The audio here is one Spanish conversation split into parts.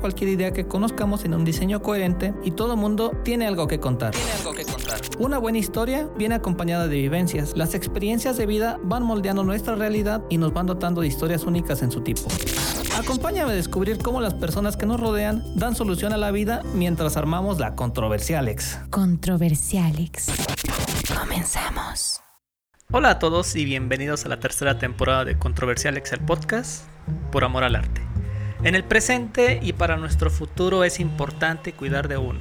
cualquier idea que conozcamos en un diseño coherente y todo mundo tiene algo que contar. Tiene algo que contar. Una buena historia viene acompañada de vivencias. Las experiencias de vida van moldeando nuestra realidad y nos van dotando de historias únicas en su tipo. Acompáñame a descubrir cómo las personas que nos rodean dan solución a la vida mientras armamos la Controversialex. Controversialex. Comenzamos. Hola a todos y bienvenidos a la tercera temporada de Controversialex el podcast por amor al arte. En el presente y para nuestro futuro es importante cuidar de uno,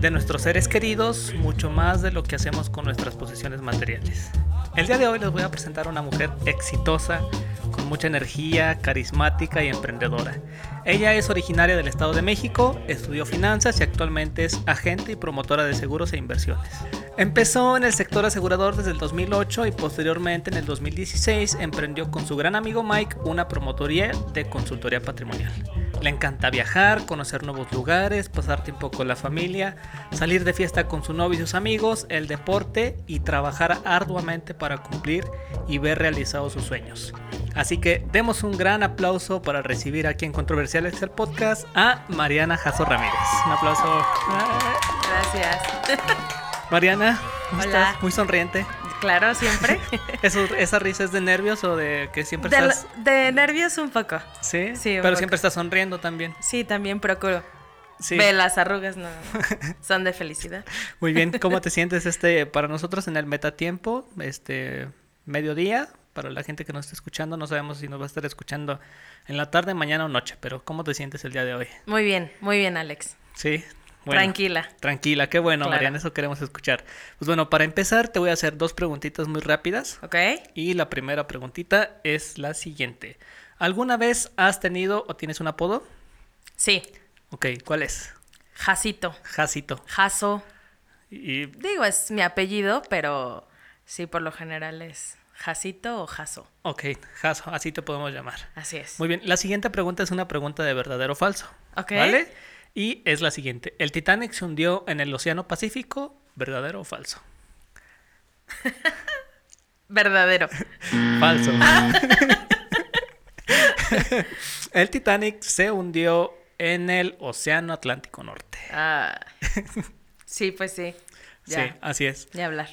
de nuestros seres queridos, mucho más de lo que hacemos con nuestras posesiones materiales. El día de hoy les voy a presentar a una mujer exitosa, con mucha energía, carismática y emprendedora. Ella es originaria del Estado de México, estudió finanzas y actualmente es agente y promotora de seguros e inversiones. Empezó en el sector asegurador desde el 2008 y posteriormente en el 2016 emprendió con su gran amigo Mike una promotoría de consultoría patrimonial. Le encanta viajar, conocer nuevos lugares, pasar tiempo con la familia, salir de fiesta con su novio y sus amigos, el deporte y trabajar arduamente para cumplir y ver realizados sus sueños. Así que demos un gran aplauso para recibir aquí en Controversiales el podcast a Mariana Jasso Ramírez. Un aplauso. Gracias. Mariana, ¿cómo Hola. estás? Muy sonriente. Claro, siempre. ¿Eso- ¿Esa risa es de nervios o de que siempre De, estás... de nervios un poco. Sí, Sí, un pero poco. siempre estás sonriendo también. Sí, también procuro. Sí. Ve, las arrugas no son de felicidad. Muy bien, ¿cómo te sientes este para nosotros en el metatiempo? Este mediodía, para la gente que nos está escuchando, no sabemos si nos va a estar escuchando en la tarde, mañana o noche, pero ¿cómo te sientes el día de hoy? Muy bien, muy bien, Alex. Sí. Bueno, Tranquila. Tranquila, qué bueno, Claro. Mariana, eso queremos escuchar. Pues bueno, para empezar te voy a hacer dos preguntitas muy rápidas. ¿Ok? Y la primera preguntita es la siguiente. ¿Alguna vez has tenido o tienes un apodo? Sí. Ok, ¿cuál es? Jacito. Jacito. Jaso. Y Digo, es mi apellido, pero sí, por lo general es Jacito o Jaso. ok, Jaso, así te podemos llamar. Así es. Muy bien, la siguiente pregunta es una pregunta de verdadero o falso. Ok. ¿Vale? Y es la siguiente. ¿El Titanic se hundió en el Océano Pacífico? ¿Verdadero o falso? Verdadero. Falso. el Titanic se hundió en el Océano Atlántico Norte. Ah, sí, pues sí. Ya. Sí, así es. Ya hablar.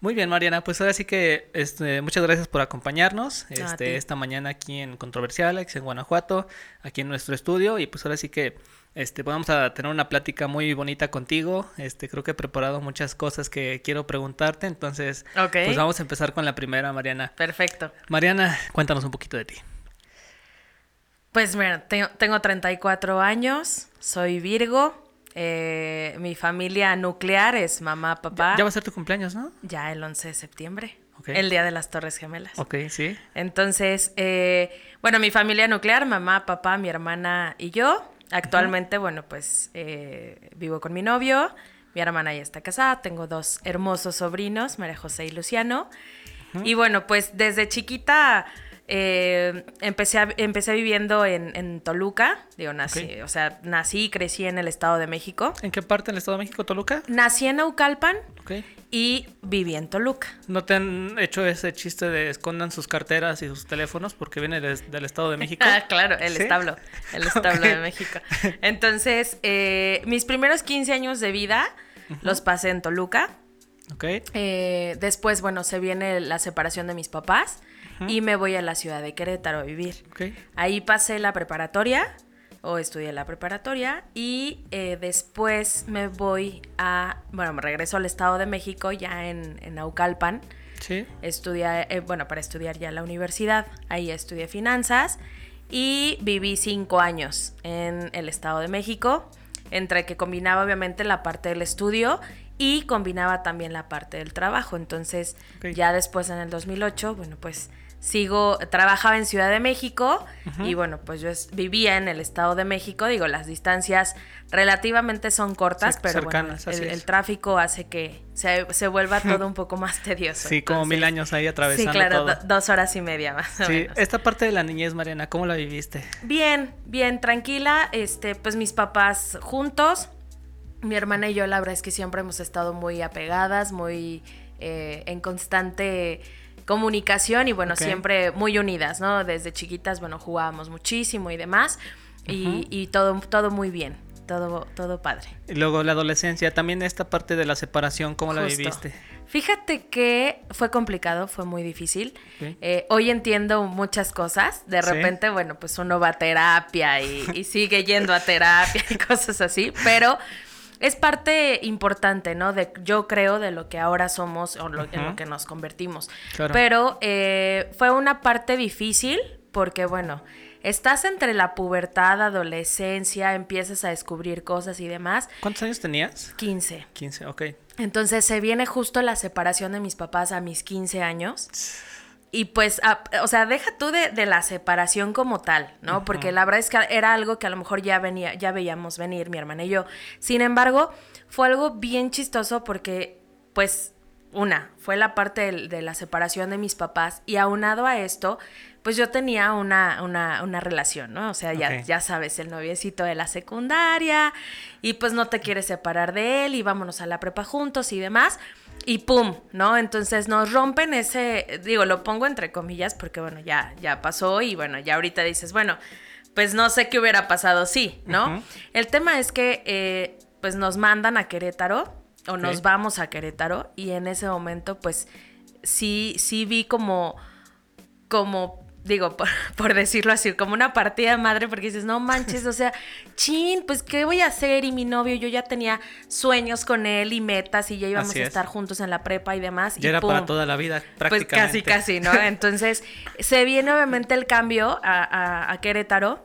Muy bien, Mariana, pues ahora sí que este, muchas gracias por acompañarnos este, esta mañana aquí en Controversialex, en Guanajuato, aquí en nuestro estudio. Y pues ahora sí que este, vamos a tener una plática muy bonita contigo. Este, creo que he preparado muchas cosas que quiero preguntarte. Entonces, Ok. pues vamos a empezar con la primera, Mariana. Perfecto. Mariana, cuéntanos un poquito de ti. Pues mira, tengo, tengo 34 años, soy Virgo, eh, mi familia nuclear es mamá, papá. Ya va a ser tu cumpleaños, ¿no? Ya el 11 de septiembre, Ok. el día de las Torres Gemelas. Ok, sí. Entonces, eh, bueno, mi familia nuclear, mamá, papá, mi hermana y yo. Actualmente, bueno, pues eh, vivo con mi novio, mi hermana ya está casada, tengo dos hermosos sobrinos, María José y Luciano. Y bueno, pues desde chiquita eh, empecé, a- empecé viviendo en, en Toluca, digo, nací, o sea, nací y crecí en el Estado de México. ¿En qué parte del Estado de México, Toluca? Nací en Naucalpan y viví en Toluca. ¿No te han hecho ese chiste de escondan sus carteras y sus teléfonos porque viene des- del Estado de México? Ah, claro, el ¿Sí? establo, el establo de México. Entonces, eh, mis primeros 15 años de vida los pasé en Toluca. Ok. Eh, después, bueno, se viene la separación de mis papás y me voy a la ciudad de Querétaro a vivir. Ahí pasé la preparatoria o estudié la preparatoria y eh, después me voy a, bueno, me regreso al Estado de México ya en, en Naucalpan. Sí. Estudié, eh, bueno, para estudiar ya la universidad. Ahí estudié finanzas y viví cinco años en el Estado de México, entre que combinaba obviamente la parte del estudio y combinaba también la parte del trabajo. Entonces, ya después en el 2008, bueno, pues sigo, trabajaba en Ciudad de México y bueno, pues yo es- vivía en el Estado de México, digo, las distancias relativamente son cortas, pero bueno, el, tráfico hace que se, se vuelva todo un poco más tedioso. Sí, como mil años ahí Sí, atravesando claro, todo. do- dos horas y media más o Sí, menos. esta parte de la niñez, Mariana, ¿cómo la viviste? Bien, bien, tranquila. Este, pues mis papás juntos. Mi hermana y yo, la verdad es que siempre hemos estado muy apegadas, muy eh, en constante comunicación y bueno, siempre muy unidas, ¿no? Desde chiquitas, bueno, jugábamos muchísimo y demás. Y, y todo, todo muy bien, todo, todo padre. Y luego la adolescencia, también esta parte de la separación, ¿cómo la viviste? Fíjate que fue complicado, fue muy difícil. Eh, hoy entiendo muchas cosas. De Sí. repente, bueno, pues uno va a terapia y, y sigue yendo a terapia y cosas así, pero es parte importante, ¿no? De, yo creo de lo que ahora somos o lo- en Ujú. lo que nos convertimos. Claro. Pero eh, fue una parte difícil porque, bueno, estás entre la pubertad, adolescencia, empiezas a descubrir cosas y demás. ¿Cuántos años tenías? 15. 15, ok. Entonces se viene justo la separación de mis papás a mis 15 años. Y pues, a- o sea, deja tú de, de la separación como tal, ¿no? Porque la verdad es que era algo que a lo mejor ya venía, ya veíamos venir mi hermana y yo. Sin embargo, fue algo bien chistoso porque, pues, una, fue la parte de, la separación de mis papás y aunado a esto, pues yo tenía una, una, una relación, ¿no? O sea, ya, ya sabes, el noviecito de la secundaria y pues no te quieres separar de él y vámonos a la prepa juntos y demás. Y pum, ¿no? Entonces nos rompen ese, digo, lo pongo entre comillas porque bueno, ya, ya pasó y bueno, ya ahorita dices, bueno, pues no sé qué hubiera pasado, sí, ¿no? El tema es que eh, pues nos mandan a Querétaro o nos vamos a Querétaro y en ese momento pues sí, sí vi como, como, digo, por, por decirlo así, como una partida de madre porque dices, no manches, o sea, chin, pues ¿qué voy a hacer? Y mi novio, yo ya tenía sueños con él y metas y ya íbamos Así a es. estar juntos en la prepa y demás. Ya y era para toda la vida, Pues prácticamente. casi, casi, ¿no? Entonces, se viene obviamente el cambio a, a- a Querétaro,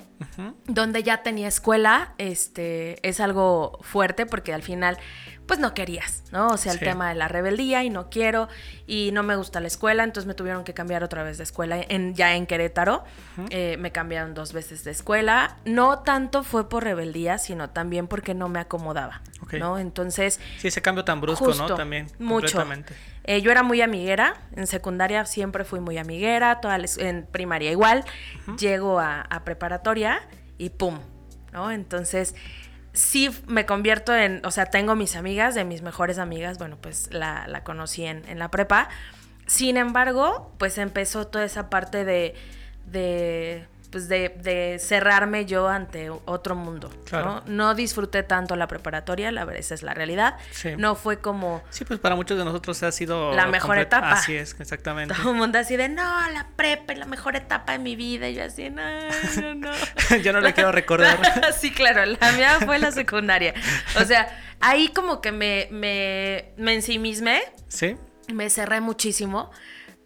donde ya tenía escuela. Este, es algo fuerte porque al final, pues no querías, ¿no? O sea, el Sí. tema de la rebeldía y no quiero y no me gusta la escuela, entonces me tuvieron que cambiar otra vez de escuela en, ya en Querétaro. Eh, me cambiaron dos veces de escuela. No tanto fue por rebeldía, sino también porque no me acomodaba. ¿no? Entonces, Sí, ese cambio tan brusco, Justo, ¿no? También, mucho. Eh, yo era muy amiguera, en secundaria siempre fui muy amiguera, toda la es- en primaria igual, llego a, a preparatoria y ¡pum! ¿no? Entonces, sí me convierto en, o sea, tengo mis amigas, de mis mejores amigas, bueno, pues la, la conocí en, en la prepa. Sin embargo, pues empezó toda esa parte de, de pues de, de cerrarme yo ante otro mundo. Claro. ¿no? no disfruté tanto la preparatoria, la verdad, esa es la realidad. Sí. No fue como Sí, pues para muchos de nosotros ha sido... La mejor etapa. Así es, exactamente. todo el mundo así de, no, la prepa es la mejor etapa de mi vida. Y yo así, no, no, no. Yo no la quiero recordar. sí, claro, la mía fue la secundaria. O sea, ahí como que me, me, me ensimismé, ¿Sí? me cerré muchísimo,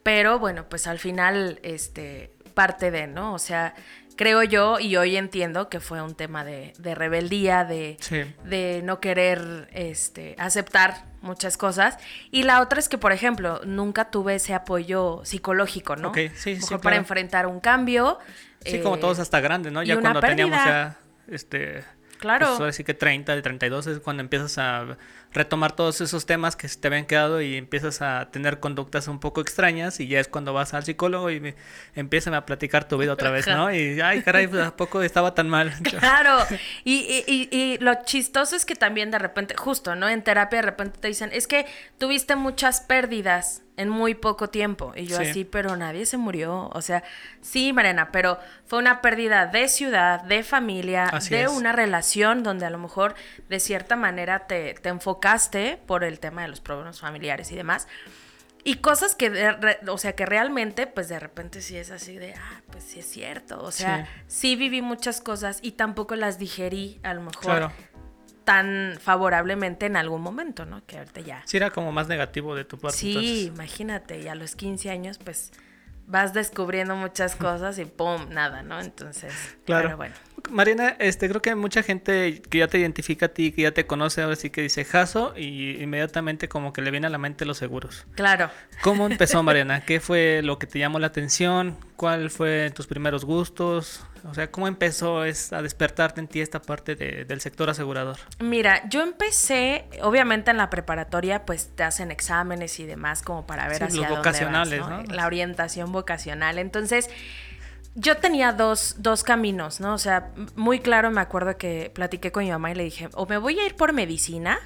pero bueno, pues al final, este, parte de, ¿no? O sea, creo yo y hoy entiendo que fue un tema de, de rebeldía, de, Sí. de no querer este, aceptar muchas cosas. Y la otra es que, por ejemplo, nunca tuve ese apoyo psicológico, ¿no? Ok, sí, mejor para claro. enfrentar un cambio. Sí, eh, como todos hasta grandes, ¿no? Ya cuando teníamos ya, este... Claro. Pues ahora sí que 30, de 32 es cuando empiezas a retomar todos esos temas que se te habían quedado y empiezas a tener conductas un poco extrañas y ya es cuando vas al psicólogo y me, empiezan a platicar tu vida otra vez, ¿no? Y, ay, caray, pues a poco estaba tan mal. Claro, y, y- y- lo chistoso es que también de repente, justo, ¿no? En terapia de repente te dicen, es que tuviste muchas pérdidas en muy poco tiempo. Y yo Sí. así, pero nadie se murió. O sea, sí, Mariana, pero fue una pérdida de ciudad, de familia, Así de es. una relación donde a lo mejor de cierta manera te, te enfocaste por el tema de los problemas familiares y demás. Y cosas que, re- o sea, que realmente, pues de repente sí es así de, ah, pues sí es cierto. O sea, sí, viví muchas cosas y tampoco las digerí a lo mejor Claro. tan favorablemente en algún momento, ¿no? Que ahorita ya. Sí, era como más negativo de tu parte. Sí, entonces. imagínate, y a los 15 años, pues vas descubriendo muchas cosas y pum, nada, ¿no? Entonces, Claro. pero bueno. Mariana, este, creo que hay mucha gente que ya te identifica a ti, que ya te conoce, ahora sí que dice Jaso y inmediatamente como que le viene a la mente los seguros. Claro. ¿Cómo empezó Mariana? ¿Qué fue lo que te llamó la atención? ¿Cuál fue tus primeros gustos? O sea, ¿cómo empezó es, a despertarte en ti esta parte de- del sector asegurador? Mira, yo empecé, obviamente en la preparatoria, pues te hacen exámenes y demás como para ver Sí, hacia los dónde vocacionales, vas, ¿no? La orientación vocacional. Entonces, yo tenía dos, dos caminos, ¿no? O sea, muy claro me acuerdo que platiqué con mi mamá y le dije, o me voy a ir por medicina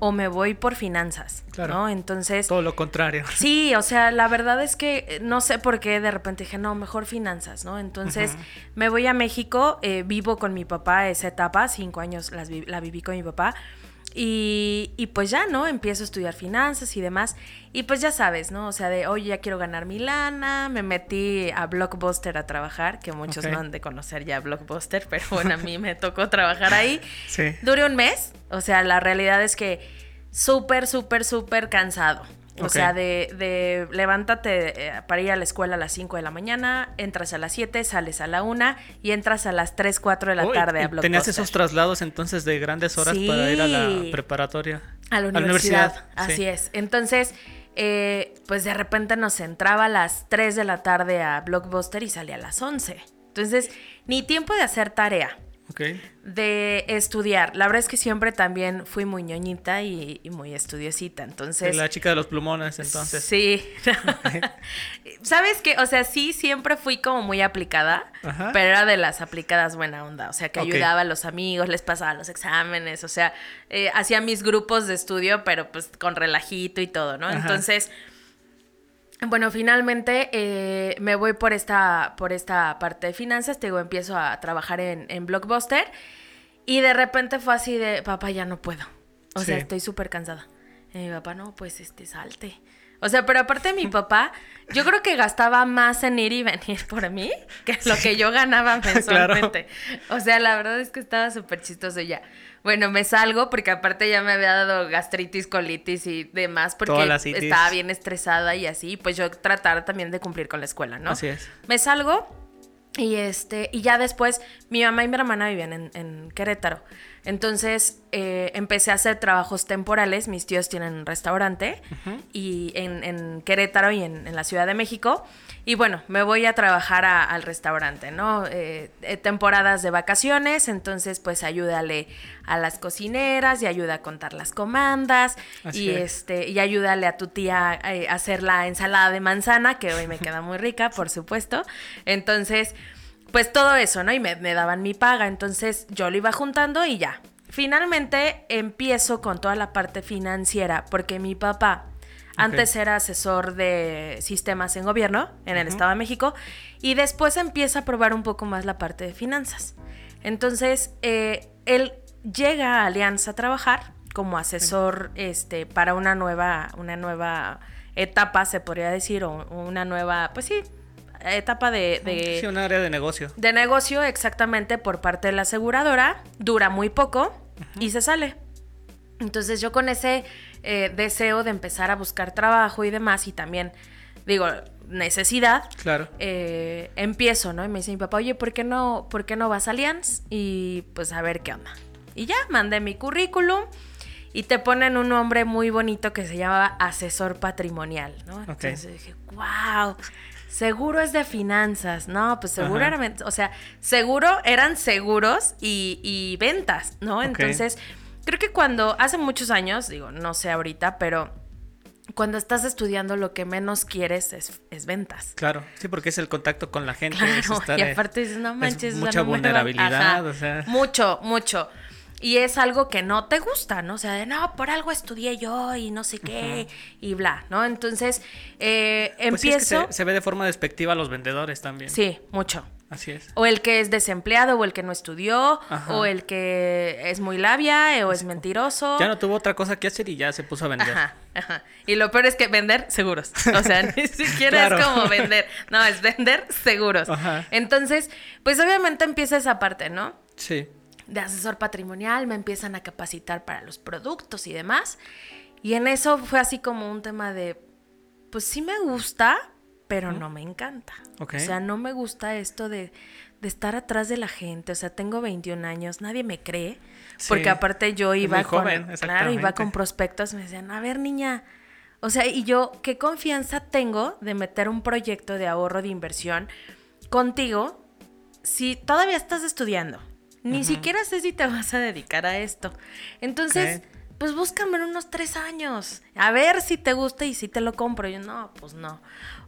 o me voy por finanzas, Claro. ¿no? Entonces... Todo lo contrario. Sí, o sea, la verdad es que eh, no sé por qué de repente dije, no, mejor finanzas, ¿no? Entonces me voy a México, eh, vivo con mi papá esa etapa, cinco años las vi- la viví con mi papá. Y, y pues ya, ¿no? Empiezo a estudiar finanzas y demás. Y pues ya sabes, ¿no? O sea, de, oye, ya quiero ganar mi lana. Me metí a Blockbuster a trabajar, que muchos Ok. no han de conocer ya Blockbuster, pero bueno, a mí me tocó trabajar ahí. Sí. Duré un mes. O sea, la realidad es que súper, súper, súper cansado. O sea, de, de levántate eh, para ir a la escuela a las 5 de la mañana, entras a las 7, sales a la 1 y entras a las 3, 4 de la Oh, tarde a Blockbuster. Tenías esos traslados entonces de grandes horas para ir a la preparatoria. A la universidad. Así sí. es. Entonces, eh, pues de repente nos entraba a las 3 de la tarde a Blockbuster y salía a las 11. Entonces, ni tiempo de hacer tarea. Ok. de estudiar. La verdad es que siempre también fui muy ñoñita y, y muy estudiosita. Entonces. la chica de los plumones, entonces. Sí. ¿Sabes qué? O sea, sí, siempre fui como muy aplicada, Ajá. pero era de las aplicadas buena onda. O sea, que ayudaba a los amigos, les pasaba los exámenes, o sea, eh, hacía mis grupos de estudio, pero pues con relajito y todo, ¿no? Ajá. Entonces. Bueno, finalmente eh, me voy por esta, por esta parte de finanzas, te digo, empiezo a trabajar en, en Blockbuster y de repente fue así de, papá, ya no puedo. O sea, estoy súper cansada. Y mi papá, no, pues este, salte. O sea, pero aparte mi papá, yo creo que gastaba más en ir y venir por mí que lo que yo ganaba mensualmente. O sea, la verdad es que estaba súper chistoso ya. Bueno, me salgo porque aparte ya me había dado gastritis, colitis y demás porque estaba bien estresada y así, pues yo tratar también de cumplir con la escuela, ¿no? Así es. Me salgo y este y ya después mi mamá y mi hermana vivían en, en Querétaro. Entonces eh, empecé a hacer trabajos temporales. Mis tíos tienen un restaurante y en, en Querétaro y en, en la Ciudad de México. Y bueno, me voy a trabajar a- al restaurante, ¿no? Eh, eh, temporadas de vacaciones, entonces pues ayúdale a las cocineras y ayuda a contar las comandas Así y es. este y ayúdale a tu tía a hacer la ensalada de manzana que hoy me queda muy rica, por supuesto. Entonces, pues todo eso, ¿no? Y me, me daban mi paga, entonces yo lo iba juntando y ya. Finalmente empiezo con toda la parte financiera porque mi papá antes era asesor de sistemas en gobierno en el Estado de México y después empieza a probar un poco más la parte de finanzas. Entonces, eh, él llega a Alianza a trabajar como asesor este, para una nueva, una nueva etapa, se podría decir, o una nueva, pues sí, etapa de, de, Sí, un área de negocio. de negocio exactamente por parte de la aseguradora. Dura muy poco y se sale. Entonces yo con ese eh, deseo de empezar a buscar trabajo y demás y también, digo, necesidad, Claro. eh, empiezo, ¿no? Y me dice mi papá, oye, ¿por qué no, ¿por qué no vas a Allianz? Y pues a ver qué onda. Y ya, mandé mi currículum y te ponen un nombre muy bonito que se llama asesor patrimonial, ¿no? Entonces dije, wow, seguro es de finanzas, ¿no? Pues seguro Ajá. era, o sea, seguro eran seguros y, y ventas, ¿no? Entonces, creo que cuando, hace muchos años, digo, no sé ahorita, pero cuando estás estudiando lo que menos quieres es, es ventas. Claro, sí, porque es el contacto con la gente. es estar, y eh, aparte dices, no es manches, sea, mucha no me va- vulnerabilidad, Ajá, o sea. Mucho, mucho. Y es algo que no te gusta, ¿no? O sea, de no, por algo estudié yo y no sé qué, y bla, ¿no? Entonces, eh, Pues sí, es que empiezo. se, se ve de forma despectiva a los vendedores también. Sí, mucho. Así es. O el que es desempleado, o el que no estudió, Ajá. o el que es muy labia, o es mentiroso. Ya no tuvo otra cosa que hacer y ya se puso a vender. Ajá, ajá. Y lo peor es que vender seguros. O sea, ni siquiera Claro. es como vender. No, es vender seguros. Ajá. Entonces, pues obviamente empieza esa parte, ¿no? Sí. De asesor patrimonial, me empiezan a capacitar para los productos y demás. Y en eso fue así como un tema de, pues sí me gusta, pero no me encanta. Ok. O sea, no me gusta esto de, de estar atrás de la gente. O sea, tengo 21 años, nadie me cree. Porque aparte yo iba muy con, joven, claro, iba con prospectos, me decían, a ver, niña. O sea, y yo, ¿qué confianza tengo de meter un proyecto de ahorro de inversión contigo si todavía estás estudiando? Ni siquiera sé si te vas a dedicar a esto. Entonces, pues búscame en unos tres años. A ver si te gusta y si te lo compro. Yo, no, pues no.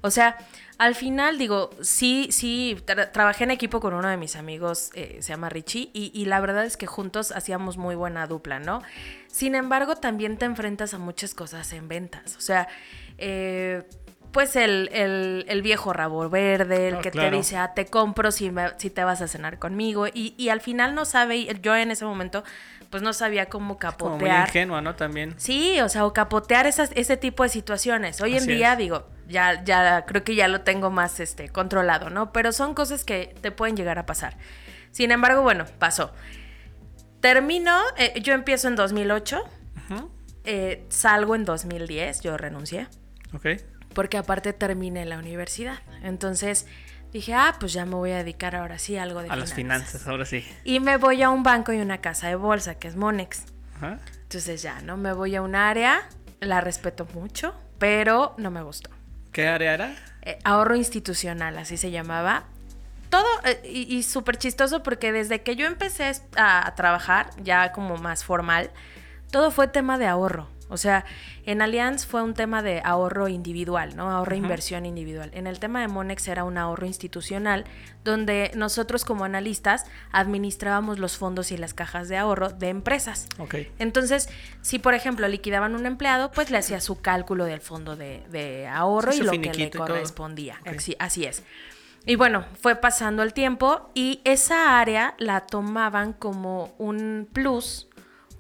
O sea, al final digo, sí, sí, tra- trabajé en equipo con uno de mis amigos, eh, se llama Richie, y, y la verdad es que juntos hacíamos muy buena dupla, ¿no? Sin embargo, también te enfrentas a muchas cosas en ventas. O sea, eh, pues el, el- el viejo rabo verde, el que claro. te dice, ah, te compro si, me- si te vas a cenar conmigo. Y, y al final no sabe, yo en ese momento, pues no sabía cómo Como muy capotear. ingenua, ¿no? También. Sí, o sea, o capotear esas, ese tipo de situaciones. Hoy en día, es. digo, ya, ya creo que ya lo tengo más este, controlado, ¿no? Pero son cosas que te pueden llegar a pasar. Sin embargo, bueno, pasó. Termino, eh, yo empiezo en 2008, Ujú. eh, salgo en 2010, yo renuncié, Ok. Porque aparte terminé la universidad. Entonces dije, ah, pues ya me voy a dedicar ahora sí a algo de A las finanzas, ahora sí. Y me voy a un banco y una casa de bolsa, que es Monex. Ajá. Entonces ya, ¿no? Me voy a un área, la respeto mucho, pero no me gustó. ¿Qué área era? Eh, ahorro institucional, así se llamaba. Todo, eh, y, y súper chistoso porque desde que yo empecé a, a trabajar, ya como más formal, todo fue tema de ahorro. O sea, en Allianz fue un tema de ahorro individual, ¿no? Ahorro inversión individual. En el tema de Monex era un ahorro institucional, donde nosotros como analistas administrábamos los fondos y las cajas de ahorro de empresas. Ok. Entonces, si por ejemplo liquidaban un empleado, pues le hacía su cálculo del fondo de, de ahorro Sí, y lo que le correspondía. Así, así es. Y bueno, fue pasando el tiempo y esa área la tomaban como un plus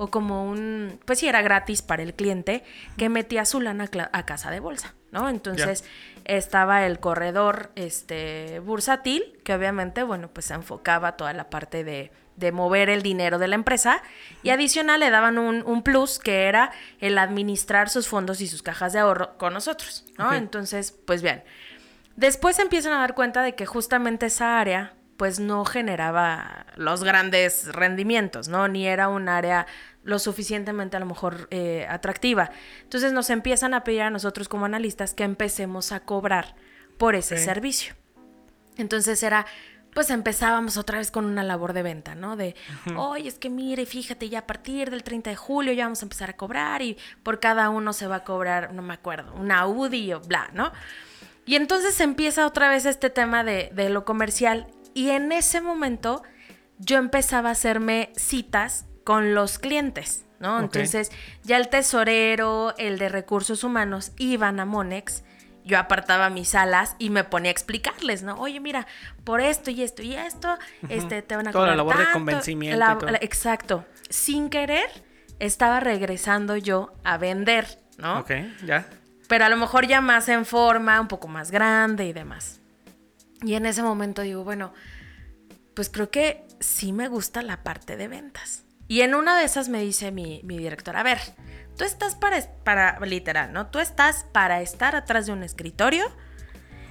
o como un, pues sí, era gratis para el cliente que metía su lana a casa de bolsa, ¿no? Entonces estaba el corredor este, bursátil, que obviamente, bueno, pues se enfocaba toda la parte de, de mover el dinero de la empresa y adicional le daban un, un plus que era el administrar sus fondos y sus cajas de ahorro con nosotros, ¿no? Entonces, pues bien. Después se empiezan a dar cuenta de que justamente esa área pues no generaba los grandes rendimientos, ¿no? Ni era un área lo suficientemente a lo mejor eh, atractiva. Entonces nos empiezan a pedir a nosotros como analistas que empecemos a cobrar por ese servicio. Entonces era, pues empezábamos otra vez con una labor de venta, ¿no? De, oye, es que mire, fíjate, ya a partir del 30 de julio ya vamos a empezar a cobrar y por cada uno se va a cobrar, no me acuerdo, una Audi o bla, ¿no? Y entonces empieza otra vez este tema de, de lo comercial y en ese momento yo empezaba a hacerme citas con los clientes, ¿no? Entonces ya el tesorero, el de recursos humanos iban a Monex, yo apartaba mis salas y me ponía a explicarles, ¿no? Oye, mira, por esto y esto y esto, este, te van a Toda la labor de tanto". convencimiento La- y todo. la- exacto. Sin querer, estaba regresando yo a vender, ¿no? Ok, ya. pero a lo mejor ya más en forma, un poco más grande y demás. Y en ese momento digo, bueno, pues creo que sí me gusta la parte de ventas. Y en una de esas me dice mi, mi director, a ver, tú estás para, para, literal, ¿no? Tú estás para estar atrás de un escritorio,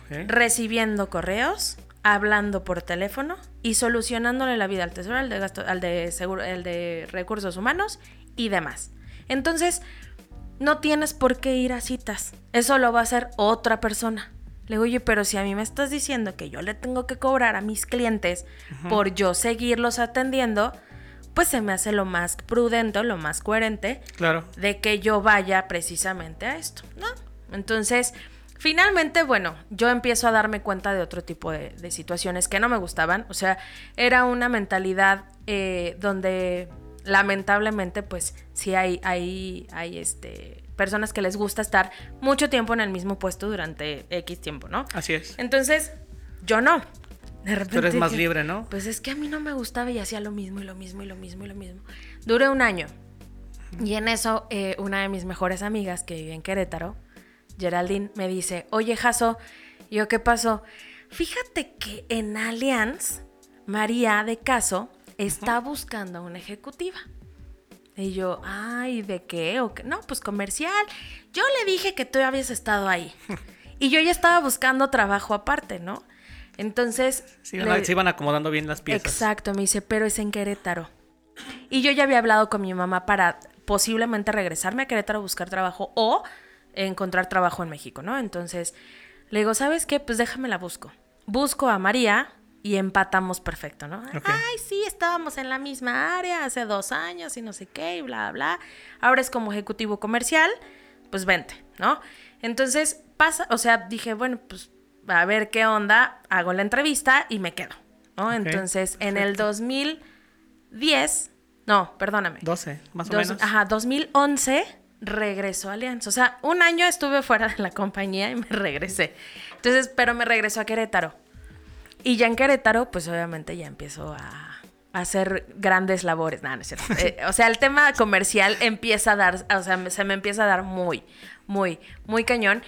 recibiendo correos, hablando por teléfono y solucionándole la vida al tesoro, al de, gasto, al de, seguro, al de recursos humanos y demás. Entonces, no tienes por qué ir a citas. Eso lo va a hacer otra persona. Le digo, oye, pero si a mí me estás diciendo que yo le tengo que cobrar a mis clientes por yo seguirlos atendiendo, pues se me hace lo más prudente, lo más coherente Claro. de que yo vaya precisamente a esto, ¿no? Entonces, finalmente, bueno, yo empiezo a darme cuenta de otro tipo de, de situaciones que no me gustaban. O sea, era una mentalidad eh, donde lamentablemente, pues, sí hay, hay, hay este, personas que les gusta estar mucho tiempo en el mismo puesto durante X tiempo, ¿no? Así es. Entonces, yo no. De repente Tú eres más libre, ¿no? Pues es que a mí no me gustaba y hacía lo mismo y lo mismo y lo mismo y lo mismo. Duré un año. Y en eso, eh, una de mis mejores amigas que vive en Querétaro, Geraldine, me dice, oye, Jaso, ¿y yo qué pasó? Fíjate que en Allianz, María de Caso está buscando a una ejecutiva. Y yo, ay, ¿de qué? ¿O qué? No, pues comercial. Yo le dije que tú habías estado ahí. Y yo ya estaba buscando trabajo aparte, ¿no? Entonces... Le... se iban acomodando bien las piezas. Exacto, me dice, pero es en Querétaro. Y yo ya había hablado con mi mamá para posiblemente regresarme a Querétaro a buscar trabajo o encontrar trabajo en México, ¿no? Entonces le digo, ¿sabes qué? Pues déjame la busco. Busco a María y empatamos perfecto, ¿no? Ay, sí, estábamos en la misma área hace dos años y no sé qué, y bla, bla. Ahora es como ejecutivo comercial, pues vente, ¿no? Entonces pasa, o sea, dije, bueno, pues a ver qué onda, hago la entrevista y me quedo, ¿no? Entonces, en el 2010, no, perdóname. 12, más o menos. Ajá, 2011 regresó a Alianza. O sea, un año estuve fuera de la compañía y me regresé. Entonces, pero me regresó a Querétaro. Y ya en Querétaro, pues obviamente ya empiezo a, hacer grandes labores. Nada, no es cierto. Eh, o sea, el tema comercial empieza a dar, o sea, se me empieza a dar muy, muy, muy cañón.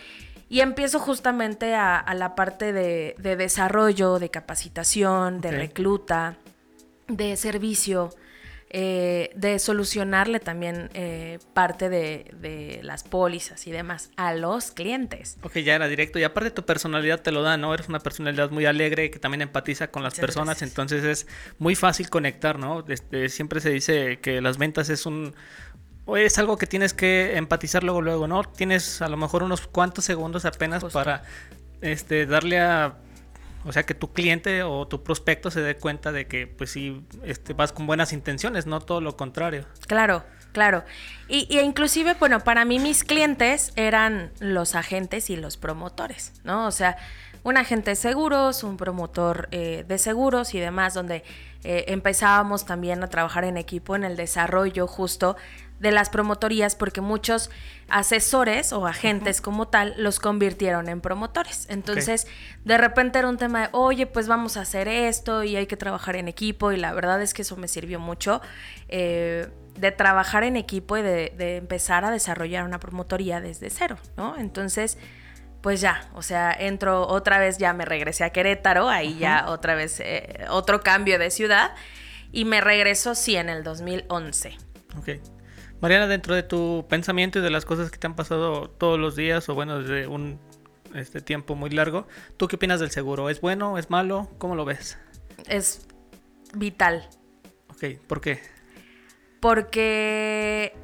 Y empiezo justamente a, la parte de, desarrollo, de capacitación, de recluta, de servicio, eh, de solucionarle también eh, parte de, las pólizas y demás a los clientes. Ok, ya era directo. Y aparte tu personalidad te lo da, ¿no? Eres una personalidad muy alegre que también empatiza con las personas, entonces es muy fácil conectar, ¿no? Este, siempre se dice que las ventas es un... Es algo que tienes que empatizar luego, luego, ¿no? Tienes a lo mejor unos cuantos segundos apenas para este, darle a o sea, que tu cliente o tu prospecto se dé cuenta de que, pues sí, este, vas con buenas intenciones, no todo lo contrario. Claro, claro. Y, y, inclusive, bueno, para mí mis clientes eran los agentes y los promotores, ¿no? O sea, un agente de seguros, un promotor eh, de seguros y demás, donde eh, empezábamos también a trabajar en equipo en el desarrollo justo de las promotorías porque muchos asesores o agentes como tal los convirtieron en promotores. Entonces, de repente era un tema de, oye, pues vamos a hacer esto y hay que trabajar en equipo y la verdad es que eso me sirvió mucho eh, de trabajar en equipo y de, empezar a desarrollar una promotoría desde cero, ¿no? Entonces, pues ya, o sea, entro otra vez, ya me regresé a Querétaro, ahí ya otra vez eh, otro cambio de ciudad y me regreso, sí, en el 2011. Ok. Mariana, dentro de tu pensamiento y de las cosas que te han pasado todos los días o bueno, desde un este tiempo muy largo, ¿tú qué opinas del seguro? ¿Es bueno? ¿Es malo? ¿Cómo lo ves? Es vital. Ok, ¿por qué? Porque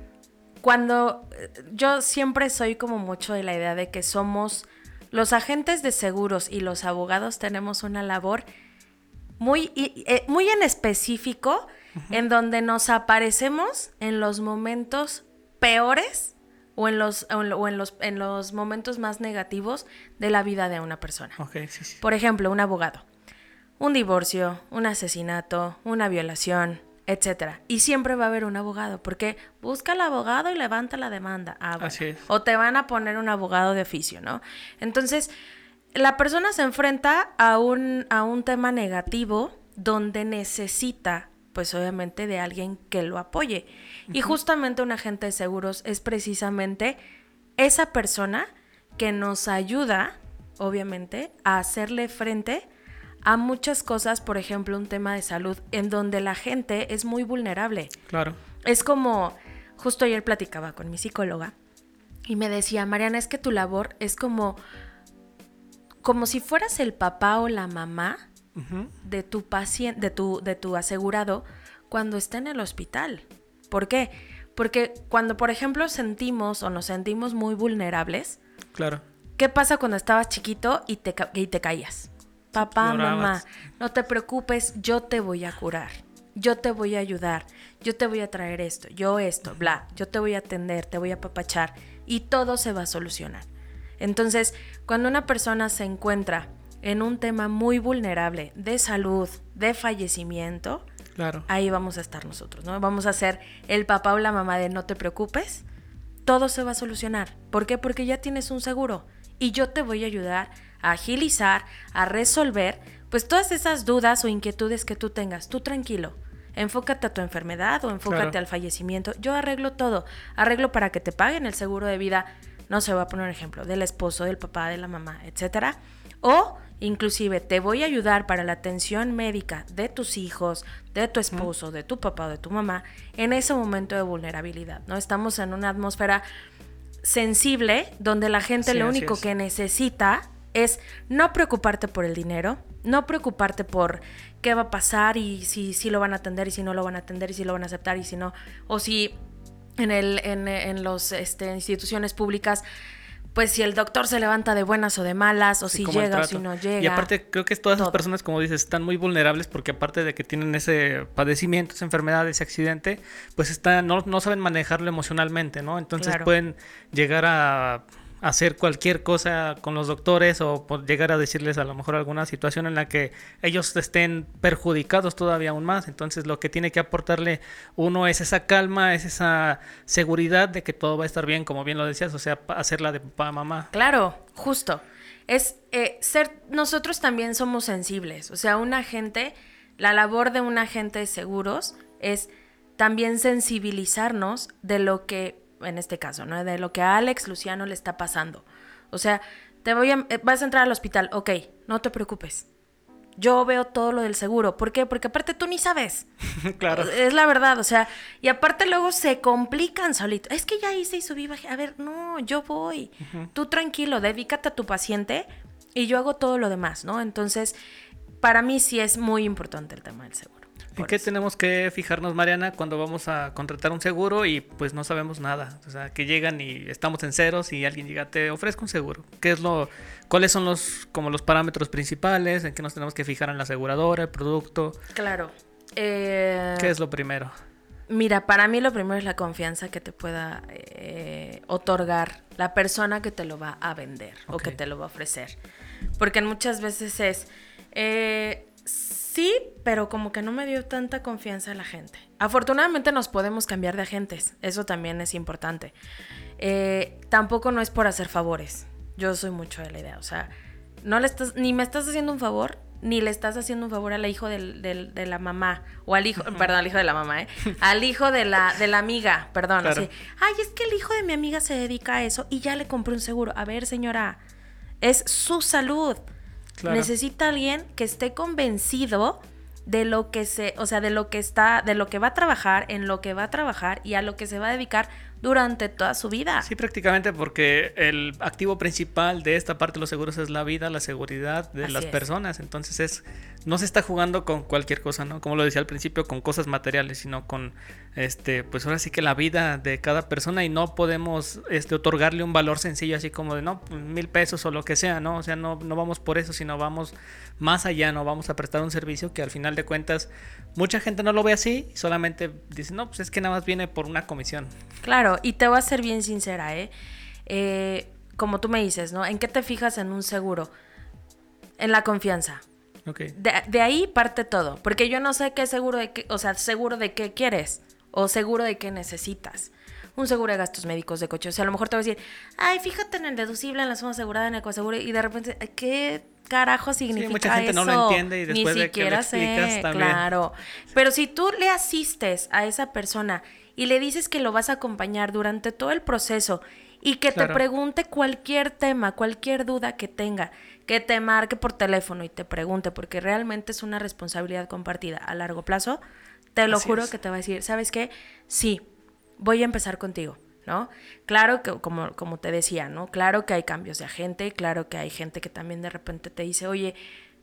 cuando yo siempre soy como mucho de la idea de que somos los agentes de seguros y los abogados tenemos una labor muy, eh, muy en específico en donde nos aparecemos en los momentos peores o en los, en los, en los momentos más negativos de la vida de una persona. Por ejemplo, un abogado. Un divorcio, un asesinato, una violación, etcétera. Y siempre va a haber un abogado, porque busca al abogado y levanta la demanda. Ah, o te van a poner un abogado de oficio, ¿no? Entonces, la persona se enfrenta a un, a un tema negativo donde necesita pues obviamente de alguien que lo apoye. Y justamente un agente de seguros es precisamente esa persona que nos ayuda, obviamente, a hacerle frente a muchas cosas, por ejemplo, un tema de salud, en donde la gente es muy vulnerable. Claro. Es como, justo ayer platicaba con mi psicóloga y me decía, Mariana, es que tu labor es como, como si fueras el papá o la mamá de tu paciente, de tu, de tu asegurado cuando está en el hospital. ¿Por qué? Porque cuando, por ejemplo, sentimos o nos sentimos muy vulnerables, claro. ¿Qué pasa cuando estabas chiquito y te, y te caías? Papá, mamá, no te preocupes, yo te voy a curar. Yo te voy a ayudar. Yo te voy a traer esto, yo esto, bla. Yo te voy a atender, te voy a papachar y todo se va a solucionar. Entonces, cuando una persona se encuentra en un tema muy vulnerable de salud, de fallecimiento, claro. ahí vamos a estar nosotros, ¿no? Vamos a ser el papá o la mamá de no te preocupes, todo se va a solucionar. ¿Por qué? Porque ya tienes un seguro y yo te voy a ayudar a agilizar, a resolver, pues todas esas dudas o inquietudes que tú tengas, tú tranquilo. Enfócate a tu enfermedad o enfócate al fallecimiento. Yo arreglo todo. Arreglo para que te paguen el seguro de vida. No se va a poner un ejemplo del esposo, del papá, de la mamá, etcétera. O Inclusive te voy a ayudar para la atención médica de tus hijos, de tu esposo, de tu papá o de tu mamá en ese momento de vulnerabilidad, ¿no? Estamos en una atmósfera sensible, donde la gente Sí, lo único es. que necesita es no preocuparte por el dinero, no preocuparte por qué va a pasar y si, si lo van a atender y si no lo van a atender y si lo van a aceptar y si no, o si en, el, en, en los este, instituciones públicas, pues si el doctor se levanta de buenas o de malas, o Sí, si llega o si no llega. Y aparte, creo que todas esas personas, como dices, están muy vulnerables porque aparte de que tienen ese padecimiento, esa enfermedad, ese accidente, pues están, no, no saben manejarlo emocionalmente, ¿no? Entonces Claro. pueden llegar a hacer cualquier cosa con los doctores o por llegar a decirles a lo mejor alguna situación en la que ellos estén perjudicados todavía aún más. Entonces lo que tiene que aportarle uno es esa calma, es esa seguridad de que todo va a estar bien, como bien lo decías, o sea, hacerla de papá, mamá. Claro, justo. Es eh, ser, nosotros también somos sensibles. O sea, un agente, la labor de un agente de seguros es también sensibilizarnos de lo que, en este caso, ¿no? De lo que a Alex Luciano le está pasando. O sea, te voy a, eh, vas a entrar al hospital, ok, no te preocupes. Yo veo todo lo del seguro. ¿Por qué? Porque aparte tú ni sabes. claro. Es la verdad, o sea, y aparte luego se complican solito. Es que ya hice y subí, bajé. A ver, no, yo voy. Tú tranquilo, dedícate a tu paciente y yo hago todo lo demás, ¿no? Entonces, para mí sí es muy importante el tema del seguro. ¿En qué eso. tenemos que fijarnos, Mariana, cuando vamos a contratar un seguro y pues no sabemos nada? O sea, que llegan y estamos en ceros y alguien llega, te ofrezco un seguro. ¿Qué es lo, cuáles son los, como los parámetros principales? ¿En qué nos tenemos que fijar en la aseguradora, el producto? Claro. Eh, ¿Qué es lo primero? Mira, para mí lo primero es la confianza que te pueda eh, otorgar la persona que te lo va a vender o que te lo va a ofrecer. Porque muchas veces es, eh, sí, pero como que no me dio tanta confianza la gente. Afortunadamente nos podemos cambiar de agentes, eso también es importante. Eh, tampoco no es por hacer favores, yo soy mucho de la idea, o sea, no le estás, ni me estás haciendo un favor, ni le estás haciendo un favor al hijo del- del- de la mamá, o al hijo, perdón, al hijo de la mamá, ¿eh? Al hijo de la, de la amiga, perdón. Claro. así, Ay, es que el hijo de mi amiga se dedica a eso y ya le compré un seguro. A ver, señora, es su salud. Claro. Necesita alguien que esté convencido de lo que se, o sea, de lo que está, de lo que va a trabajar, en lo que va a trabajar y a lo que se va a dedicar durante toda su vida. Sí, prácticamente porque el activo principal de esta parte de los seguros es la vida, la seguridad de Así las es. personas. Entonces es no se está jugando con cualquier cosa, ¿no? Como lo decía al principio, con cosas materiales, sino con este, pues ahora sí que la vida de cada persona y no podemos este otorgarle un valor sencillo así como de no, pues, mil pesos o lo que sea, ¿no? O sea, no, no vamos por eso, sino vamos más allá, no vamos a prestar un servicio que al final de cuentas mucha gente no lo ve así, solamente dice, no, pues es que nada más viene por una comisión. Claro, y te voy a ser bien sincera, ¿eh? Eh, Como tú me dices, ¿no? ¿En qué te fijas en un seguro? En la confianza. De, de ahí parte todo, porque yo no sé qué seguro de qué, o sea, seguro de qué quieres o seguro de qué necesitas. Un seguro de gastos médicos de coche. O sea, a lo mejor te voy a decir, ay, fíjate en el deducible, en la suma asegurada, en el coaseguro, y de repente, ¿qué carajo significa mucha gente no lo eso? entiende y después Ni de que siquiera explicas sé, también. claro. Pero si tú le asistes a esa persona y le dices que lo vas a acompañar durante todo el proceso y que Claro. te pregunte cualquier tema, cualquier duda que tenga, que te marque por teléfono y te pregunte, porque realmente es una responsabilidad compartida a largo plazo, te lo Así juro es. que te va a decir, ¿sabes qué? Sí, voy a empezar contigo, ¿no? Claro que, como, como te decía, ¿no? Claro que hay cambios de agente, claro que hay gente que también de repente te dice, oye,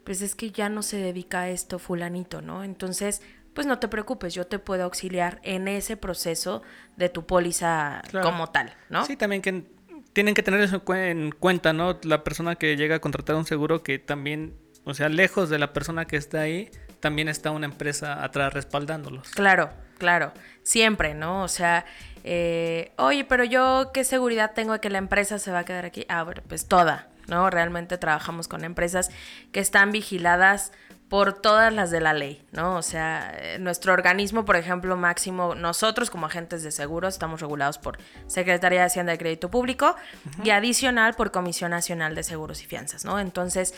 pues es que ya no se dedica a esto fulanito, ¿no? Entonces, pues no te preocupes, yo te puedo auxiliar en ese proceso de tu póliza Claro. como tal, ¿no? Sí, también que tienen que tener eso en cue- en cuenta, ¿no? La persona que llega a contratar un seguro que también, o sea, lejos de la persona que está ahí, también está una empresa atrás respaldándolos. Claro, claro, siempre, ¿no? O sea, eh, oye, pero yo, ¿qué seguridad tengo de que la empresa se va a quedar aquí? Ah, bueno, pues toda, ¿no? Realmente trabajamos con empresas que están vigiladas por todas las de la ley, ¿no? O sea, eh, nuestro organismo, por ejemplo, máximo, nosotros como agentes de seguros estamos regulados por Secretaría de Hacienda y Crédito Público y adicional por Comisión Nacional de Seguros y Fianzas, ¿no? Entonces,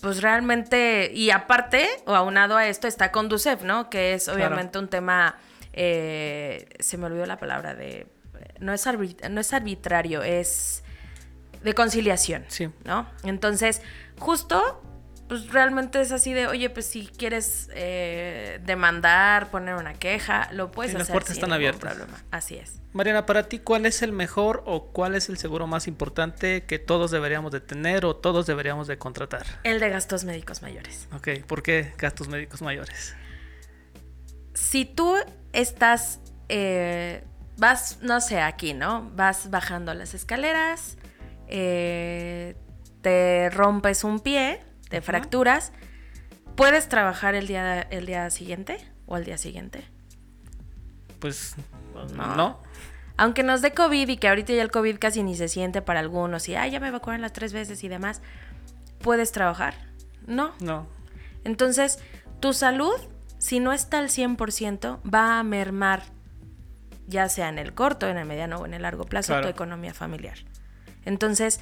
pues realmente, y aparte, o aunado a esto, está Conducef, ¿no? Que es Claro. obviamente un tema, eh, se me olvidó la palabra de, no es, arbit- no es arbitrario, es de conciliación, Sí. ¿no? Entonces, justo, pues realmente es así de, oye, pues si quieres eh, demandar, poner una queja, lo puedes Sí, las hacer. puertas sin están abiertas. problema. Así es. Mariana, para ti, ¿cuál es el mejor o cuál es el seguro más importante que todos deberíamos de tener o todos deberíamos de contratar? El de gastos médicos mayores. Ok, ¿por qué gastos médicos mayores? Si tú estás, eh, vas, no sé, aquí, ¿no? Vas bajando las escaleras, eh, te rompes un pie, Ujú. fracturas, ¿puedes trabajar el día, el día siguiente o al día siguiente? Pues no. no. Aunque nos dé COVID y que ahorita ya el COVID casi ni se siente para algunos y, ay, ya me evacuaron las tres veces y demás, ¿puedes trabajar? No. No. Entonces, tu salud, si no está al 100%, va a mermar, ya sea en el corto, en el mediano o en el largo plazo, Claro. tu economía familiar. Entonces,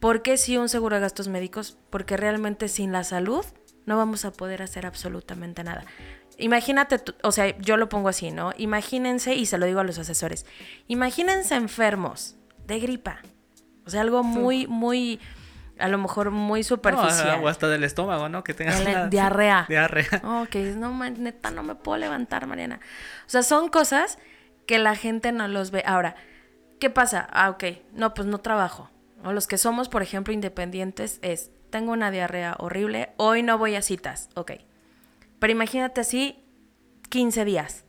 ¿por qué sí un seguro de gastos médicos? Porque realmente sin la salud no vamos a poder hacer absolutamente nada. Imagínate, tú- o sea, yo lo pongo así, ¿no? Imagínense, y se lo digo a los asesores, imagínense enfermos de gripa. O sea, algo muy, muy, a lo mejor muy No, superficial. o hasta del estómago, ¿no? Que tengas una- diarrea. Diarrea. Ok, no, neta, no me puedo levantar, Mariana. O sea, son cosas que la gente no los ve. Ahora, ¿qué pasa? Ah, ok, no, pues no trabajo. O los que somos, por ejemplo, independientes, es, tengo una diarrea horrible, hoy no voy a citas, ok. Pero imagínate así, 15 días.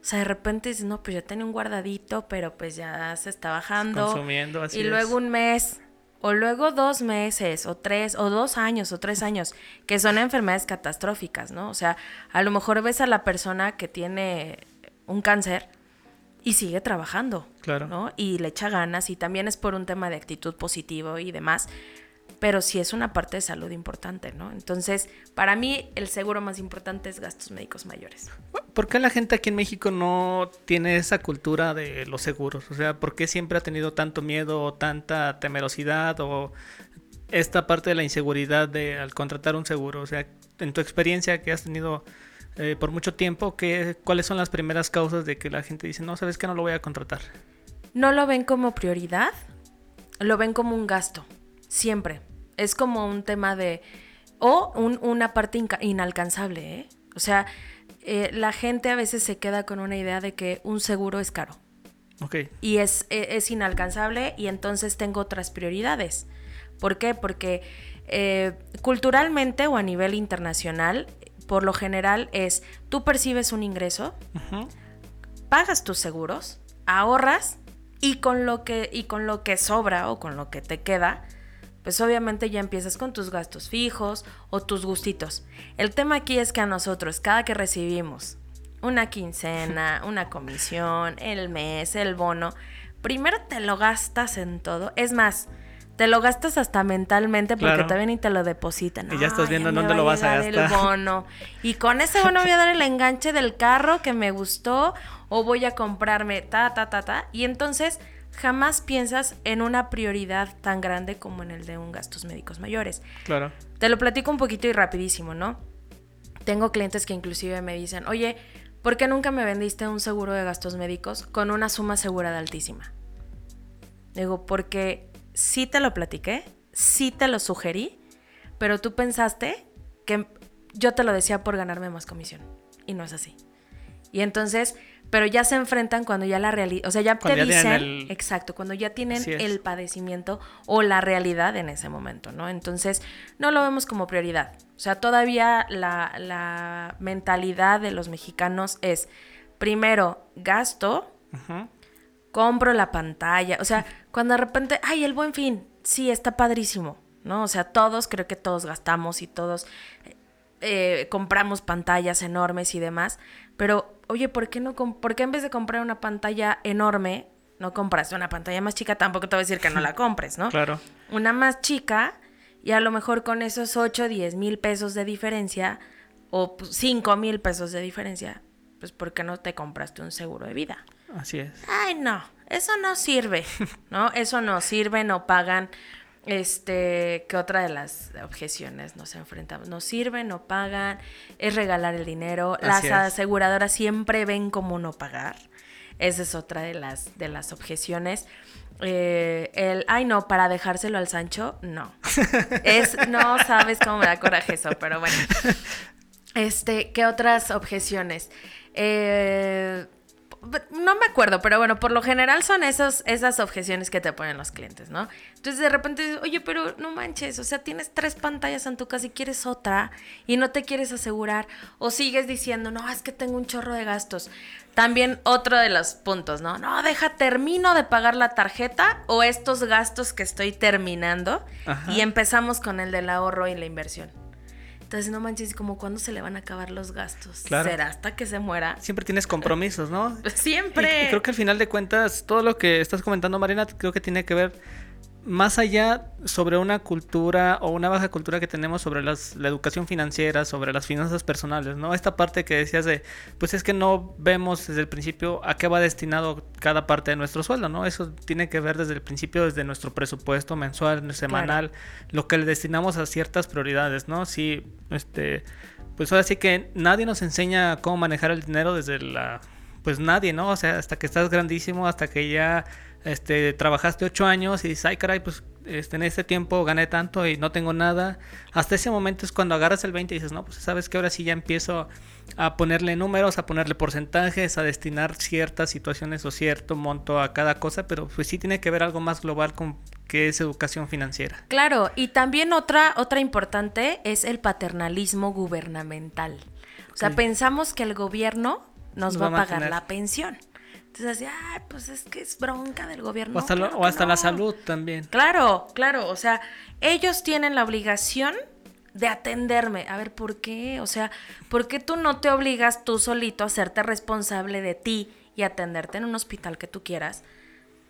O sea, de repente dices, no, pues ya tenía un guardadito, pero pues ya se está bajando. Consumiendo, así y es. luego un mes, o luego dos meses, o tres, o dos años, o tres años, que son enfermedades catastróficas, ¿no? O sea, a lo mejor ves a la persona que tiene un cáncer y sigue trabajando, Claro. ¿no? Y le echa ganas, y también es por un tema de actitud positivo y demás, pero sí es una parte de salud importante, ¿no? Entonces, para mí, el seguro más importante es gastos médicos mayores. ¿Por qué la gente aquí en México no tiene esa cultura de los seguros? O sea, ¿por qué siempre ha tenido tanto miedo o tanta temerosidad o esta parte de la inseguridad de al contratar un seguro? O sea, en tu experiencia que has tenido eh, por mucho tiempo, ¿qué, ¿cuáles son las primeras causas de que la gente dice, no, sabes que no lo voy a contratar? no lo ven como prioridad, lo ven como un gasto, siempre. Es como un tema de... o un- una parte inalcanzable, ¿eh? O sea, eh, la gente a veces se queda con una idea de que un seguro es caro Ok, y es, e- es inalcanzable y entonces tengo otras prioridades. ¿Por qué? Porque eh, culturalmente o a nivel internacional, por lo general es, tú percibes un ingreso, pagas tus seguros, ahorras y con lo que y con lo que sobra o con lo que te queda, pues obviamente ya empiezas con tus gastos fijos o tus gustitos. El tema aquí es que a nosotros cada que recibimos una quincena, una comisión, el mes, el bono, primero te lo gastas en todo. Es más, te lo gastas hasta mentalmente porque Claro. te ven y te lo depositan. Y ya estás viendo en dónde lo vas a llegar el gastar. bono. Y con ese bono voy a dar el enganche del carro que me gustó o voy a comprarme ta, ta, ta, ta. Y entonces jamás piensas en una prioridad tan grande como en el de un gastos médicos mayores. claro. Te lo platico un poquito y rapidísimo, ¿no? Tengo clientes que inclusive me dicen, oye, ¿por qué nunca me vendiste un seguro de gastos médicos con una suma asegurada altísima? Digo, porque sí te lo platiqué, sí te lo sugerí, pero tú pensaste que yo te lo decía por ganarme más comisión. Y no es así. Y entonces, pero ya se enfrentan cuando ya la realidad, o sea, ya Cuando te ya dicen, el- exacto, cuando ya tienen el padecimiento o la realidad en ese momento, ¿no? Entonces, no lo vemos como prioridad. O sea, todavía la, la mentalidad de los mexicanos es, primero, gasto, Ujú. Compro la pantalla. O sea, cuando de repente, ay, el buen fin, sí, está padrísimo, ¿no? O sea, todos, creo que todos gastamos y todos eh, compramos pantallas enormes y demás. Pero, oye, ¿por qué, no ¿por qué en vez de comprar una pantalla enorme, no compras una pantalla más chica? Tampoco te voy a decir que no la compres, ¿no? Claro. Una más chica y a lo mejor con esos 8, 10 mil pesos de diferencia o 5 mil pesos de diferencia, pues ¿por qué no te compraste un seguro de vida? Así es. Ay, no, eso no sirve, ¿no? Eso no sirve, no pagan. Este, que otra de las objeciones nos enfrentamos. No sirve, no pagan, es regalar el dinero. Las es. aseguradoras siempre ven como no pagar. Esa es otra de las, de las objeciones. Eh, el, ay, no, para dejárselo al Sancho, no. Es, no sabes cómo me da coraje eso, pero bueno. Este, ¿qué otras objeciones? Eh, no me acuerdo, pero bueno, por lo general son esos, esas objeciones que te ponen los clientes, ¿no? Entonces de repente dices, oye, pero no manches, o sea, tienes tres pantallas en tu casa y quieres otra y no te quieres asegurar, o sigues diciendo, no, es que tengo un chorro de gastos. También otro de los puntos, ¿no? No, deja, termino de pagar la tarjeta o estos gastos que estoy terminando y empezamos con el del ahorro y la inversión. Entonces, no manches, como cuándo se le van a acabar los gastos. ¿Será hasta que se muera? Siempre tienes compromisos, ¿no? Siempre. y creo que al final de cuentas, todo lo que estás comentando, Marina, creo que tiene que ver más allá sobre una cultura o una baja cultura que tenemos sobre las, la educación financiera, sobre las finanzas personales, ¿no? Esta parte que decías de, pues es que no vemos desde el principio a qué va destinado cada parte de nuestro sueldo, ¿no? Eso tiene que ver desde el principio, desde nuestro presupuesto mensual, semanal, lo que le destinamos a ciertas prioridades, ¿no? Sí, este, pues ahora sí que nadie nos enseña cómo manejar el dinero desde la, pues nadie, ¿no? O sea, hasta que estás grandísimo, hasta que ya este, trabajaste ocho años y dices, ay caray, pues este, en este tiempo gané tanto y no tengo nada. Hasta ese momento es cuando agarras el 20 y dices, no, pues sabes que ahora sí ya empiezo a ponerle números, a ponerle porcentajes, a destinar ciertas situaciones o cierto monto a cada cosa, pero pues sí tiene que ver algo más global con que es educación financiera. Claro, y también otra, otra importante es el paternalismo gubernamental. O sea, pensamos que el gobierno nos, va, a pagar la pensión. Entonces, ay, pues es que es bronca del gobierno. O hasta, la salud también. Claro, claro. O sea, ellos tienen la obligación de atenderme. A ver, ¿por qué? O sea, ¿por qué tú no te obligas tú solito a hacerte responsable de ti y atenderte en un hospital que tú quieras?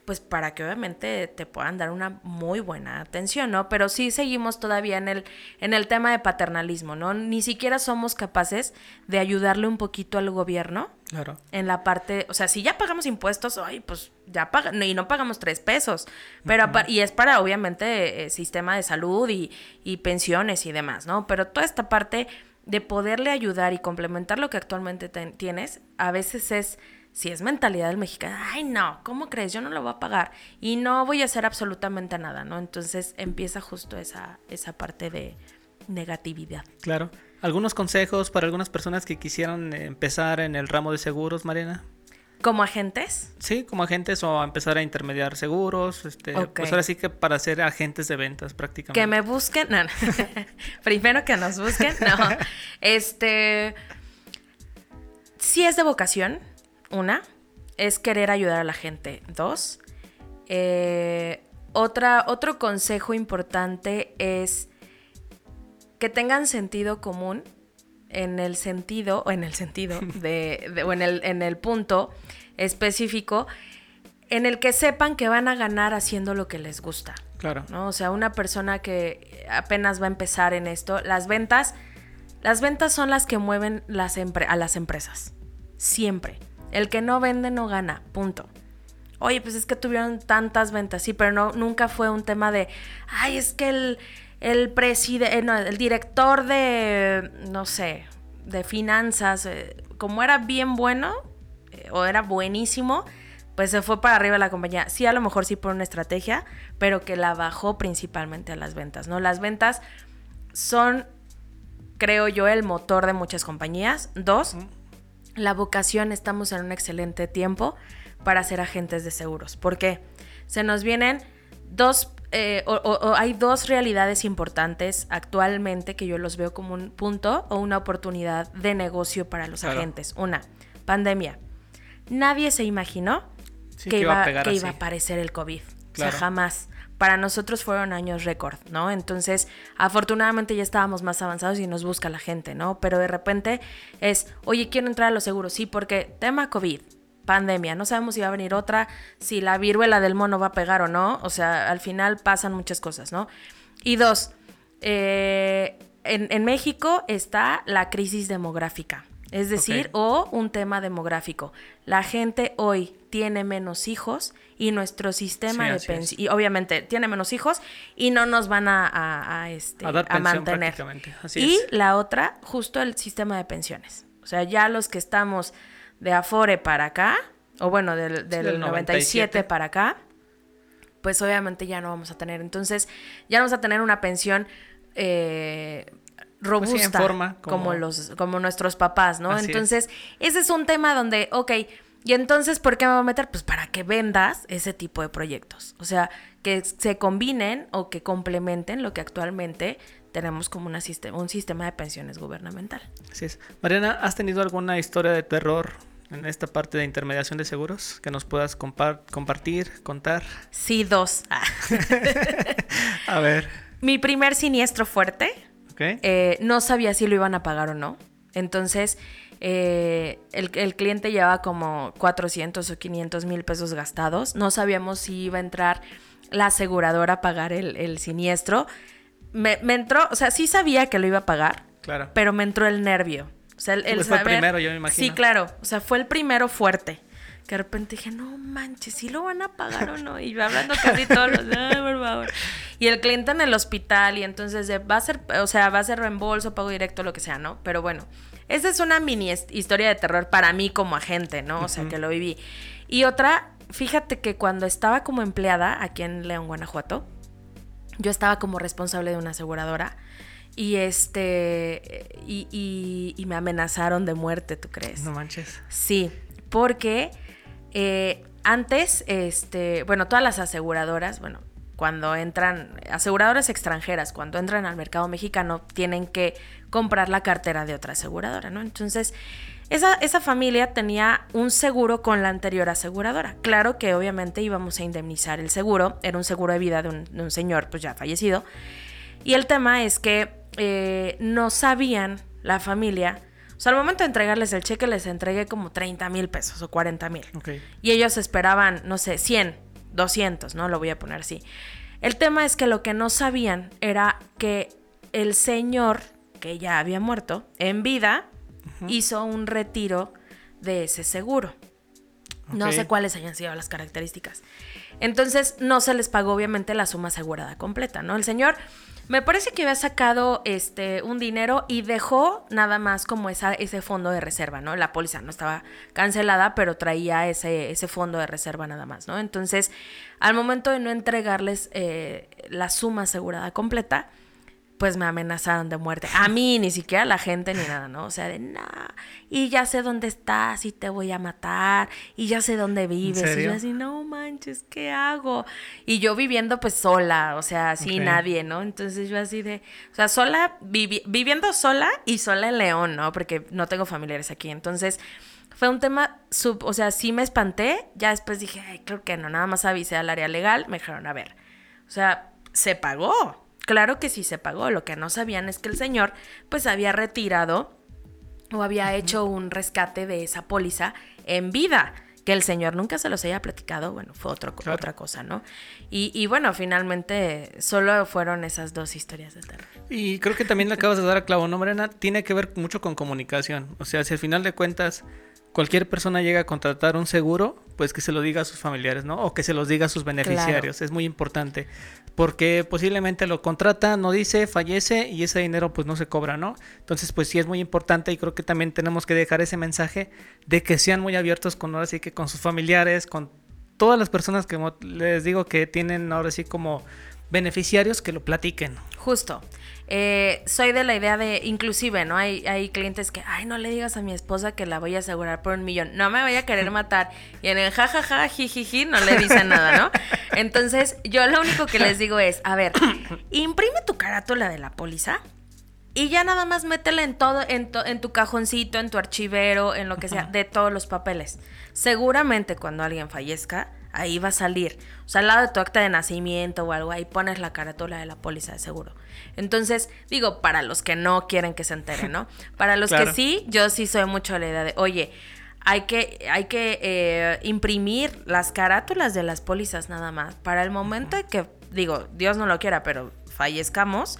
Pues para que obviamente te puedan dar una muy buena atención, ¿no? Pero sí seguimos todavía en el, en el tema de paternalismo, ¿no? Ni siquiera somos capaces de ayudarle un poquito al gobierno. Claro. En la parte, o sea, si ya pagamos impuestos, ay, pues ya pagan, y no pagamos tres pesos. Pero, y es para, obviamente, eh, sistema de salud y, y pensiones y demás, ¿no? Pero toda esta parte de poderle ayudar y complementar lo que actualmente tienes, a veces es si es mentalidad del mexicano, ay no, ¿cómo crees? Yo no lo voy a pagar y no voy a hacer absolutamente nada, ¿no? Entonces empieza justo esa, esa parte de negatividad. Claro. ¿Algunos consejos para algunas personas que quisieran empezar en el ramo de seguros, Mariana? ¿Como agentes? Sí, como agentes o empezar a intermediar seguros. Este, Pues ahora sí que para ser agentes de ventas prácticamente. Que me busquen. No, no. Primero que nos busquen. No. Este. Sí es de vocación una, es querer ayudar a la gente. Dos, eh, otra, otro consejo importante es que tengan sentido común en el sentido, o en el sentido, de, o en el, en el punto específico, en el que sepan que van a ganar haciendo lo que les gusta. Claro. ¿no? O sea, una persona que apenas va a empezar en esto, las ventas, las ventas son las que mueven las a las empresas. Siempre. El que no vende no gana, punto. Oye, pues es que tuvieron tantas ventas, sí, pero no, nunca fue un tema de, ay, es que el, el presidente, eh, el director de, no sé, de finanzas, eh, como era bien bueno, eh, o era buenísimo, pues se fue para arriba la compañía. Sí, a lo mejor sí por una estrategia, pero que la bajó principalmente a las ventas, ¿no? Las ventas son, creo yo, el motor de muchas compañías. Dos, la vocación estamos en un excelente tiempo para ser agentes de seguros. ¿Por qué? Se nos vienen dos, eh, o, hay dos realidades importantes actualmente que yo los veo como un punto o una oportunidad de negocio para los agentes. Una, pandemia. Nadie se imaginó que, iba, que iba, a aparecer el COVID. O sea, jamás para nosotros fueron años récord, ¿no? Entonces, afortunadamente ya estábamos más avanzados y nos busca la gente, ¿no? Pero de repente es, oye, quiero entrar a los seguros, sí, porque tema COVID, pandemia, no sabemos si va a venir otra, si la viruela del mono va a pegar o no, o sea, al final pasan muchas cosas, ¿no? Y dos, eh, en, en México está la crisis demográfica. Es decir, o un tema demográfico. La gente hoy tiene menos hijos y nuestro sistema de pensión, y obviamente tiene menos hijos y no nos van a, este, a, mantener. y la otra, justo el sistema de pensiones. O sea, ya los que estamos de Afore para acá, o bueno, del, del, 97 para acá, pues obviamente ya no vamos a tener. Entonces, ya no vamos a tener una pensión eh, robusta Pues sí, en forma, como... como- los como nuestros papás, ¿no? Así es. entonces, ese es un tema donde, ok, y entonces, ¿por qué me voy a meter? Pues para que vendas ese tipo de proyectos. O sea, que se combinen o que complementen lo que actualmente tenemos como una sistema, un sistema de pensiones gubernamental. Así es. Mariana, ¿has tenido alguna historia de terror en esta parte de intermediación de seguros que nos puedas compar- compartir, contar? Sí, dos. Ah. A ver. Mi primer siniestro fuerte, Eh, no sabía si lo iban a pagar o no. Entonces, eh, el, el cliente llevaba como 400 o 500 mil pesos gastados. No sabíamos si iba a entrar la aseguradora a pagar el, el siniestro. Me, me entró, o sea, sí sabía que lo iba a pagar, claro. pero me entró el nervio. O sea, el, el Pues fue el primero, yo me imagino. Sí, claro. O sea, fue el primero fuerte. Que de repente dije, no manches, ¿sí lo van a pagar o no? Y yo hablando casi todos los ay, por favor. Y el cliente en el hospital, y entonces va a ser, o sea, va a ser reembolso, pago directo, lo que sea, ¿no? Pero bueno, esa es una mini historia de terror para mí como agente, ¿no? O sea, que lo viví. Y otra, fíjate que cuando estaba como empleada aquí en León, Guanajuato, yo estaba como responsable de una aseguradora y este y, y- y me amenazaron de muerte, ¿tú crees? No manches. Sí, porque eh, antes, este, bueno, todas las aseguradoras, bueno, cuando entran, aseguradoras extranjeras, cuando entran al mercado mexicano, tienen que comprar la cartera de otra aseguradora, ¿no? Entonces, esa, esa familia tenía un seguro con la anterior aseguradora. Claro que obviamente íbamos a indemnizar el seguro, era un seguro de vida de un, señor pues ya fallecido. Y el tema es que eh, no sabían la familia, sea, al momento de entregarles el cheque les entregué como 30 mil pesos o 40 mil. Y ellos esperaban, no sé, 100, 200, ¿no? Lo voy a poner así. El tema es que lo que no sabían era que el señor, que ya había muerto, en vida, hizo un retiro de ese seguro. No sé cuáles hayan sido las características. Entonces no se les pagó obviamente la suma asegurada completa, ¿no? El señor me parece que había sacado este un dinero y dejó nada más como esa, ese fondo de reserva, ¿no? La póliza no estaba cancelada, pero traía ese, ese fondo de reserva nada más, ¿no? Entonces, al momento de no entregarles eh, la suma asegurada completa, pues me amenazaron de muerte. A mí, ni siquiera a la gente ni nada, ¿no? O sea, de nada. Y ya sé dónde estás y te voy a matar. Y ya sé dónde vives. Y yo así, no manches, ¿qué hago? Y yo viviendo pues sola, o sea, sin Ok. nadie, ¿no? Entonces yo así de, o sea, sola, vivi- viviendo sola y sola en León, ¿no? Porque no tengo familiares aquí. Entonces fue un tema, sub, o sea, sí me espanté. Ya después dije, ay, creo que no, nada más avisé al área legal. Me dijeron, a ver, o sea, se pagó. Claro que sí se pagó. Lo que no sabían es que el señor pues había retirado o había hecho un rescate de esa póliza en vida. Que el señor nunca se los haya platicado, bueno, fue otro, Claro. otra cosa, ¿no? Y, y bueno, finalmente solo fueron esas dos historias de terror. Y creo que también le acabas de dar a clavo, ¿no, Mariana? Tiene que ver mucho con comunicación. O sea, si al final de cuentas cualquier persona llega a contratar un seguro, pues que se lo diga a sus familiares, ¿no? O que se los diga a sus beneficiarios. Es muy importante. Porque posiblemente lo contrata, no dice, fallece y ese dinero pues no se cobra, ¿no? Entonces pues sí es muy importante y creo que también tenemos que dejar ese mensaje de que sean muy abiertos con ahora sí que con sus familiares, con todas las personas que les digo que tienen ahora sí como beneficiarios que lo platiquen. Justo. Eh, soy de la idea de, inclusive, ¿no? Hay, hay clientes que, ay, no le digas a mi esposa que la voy a asegurar por un millón. No me vaya a querer matar. Y en el jajaja, jijiji, no le dicen nada, ¿no? Entonces, yo lo único que les digo es, a ver, imprime tu carátula de la póliza y ya nada más métela en todo, en, to- en tu cajoncito, en tu archivero, en lo que sea, de todos los papeles. Seguramente cuando alguien fallezca, ahí va a salir. O sea, al lado de tu acta de nacimiento o algo, ahí pones la carátula de la póliza de seguro. Entonces, digo, para los que no quieren que se enteren, ¿no? Para los Claro. que sí, yo sí soy mucho de la idea de, oye, hay que, hay que eh, imprimir las carátulas de las pólizas nada más. Para el momento que, digo, Dios no lo quiera, pero fallezcamos,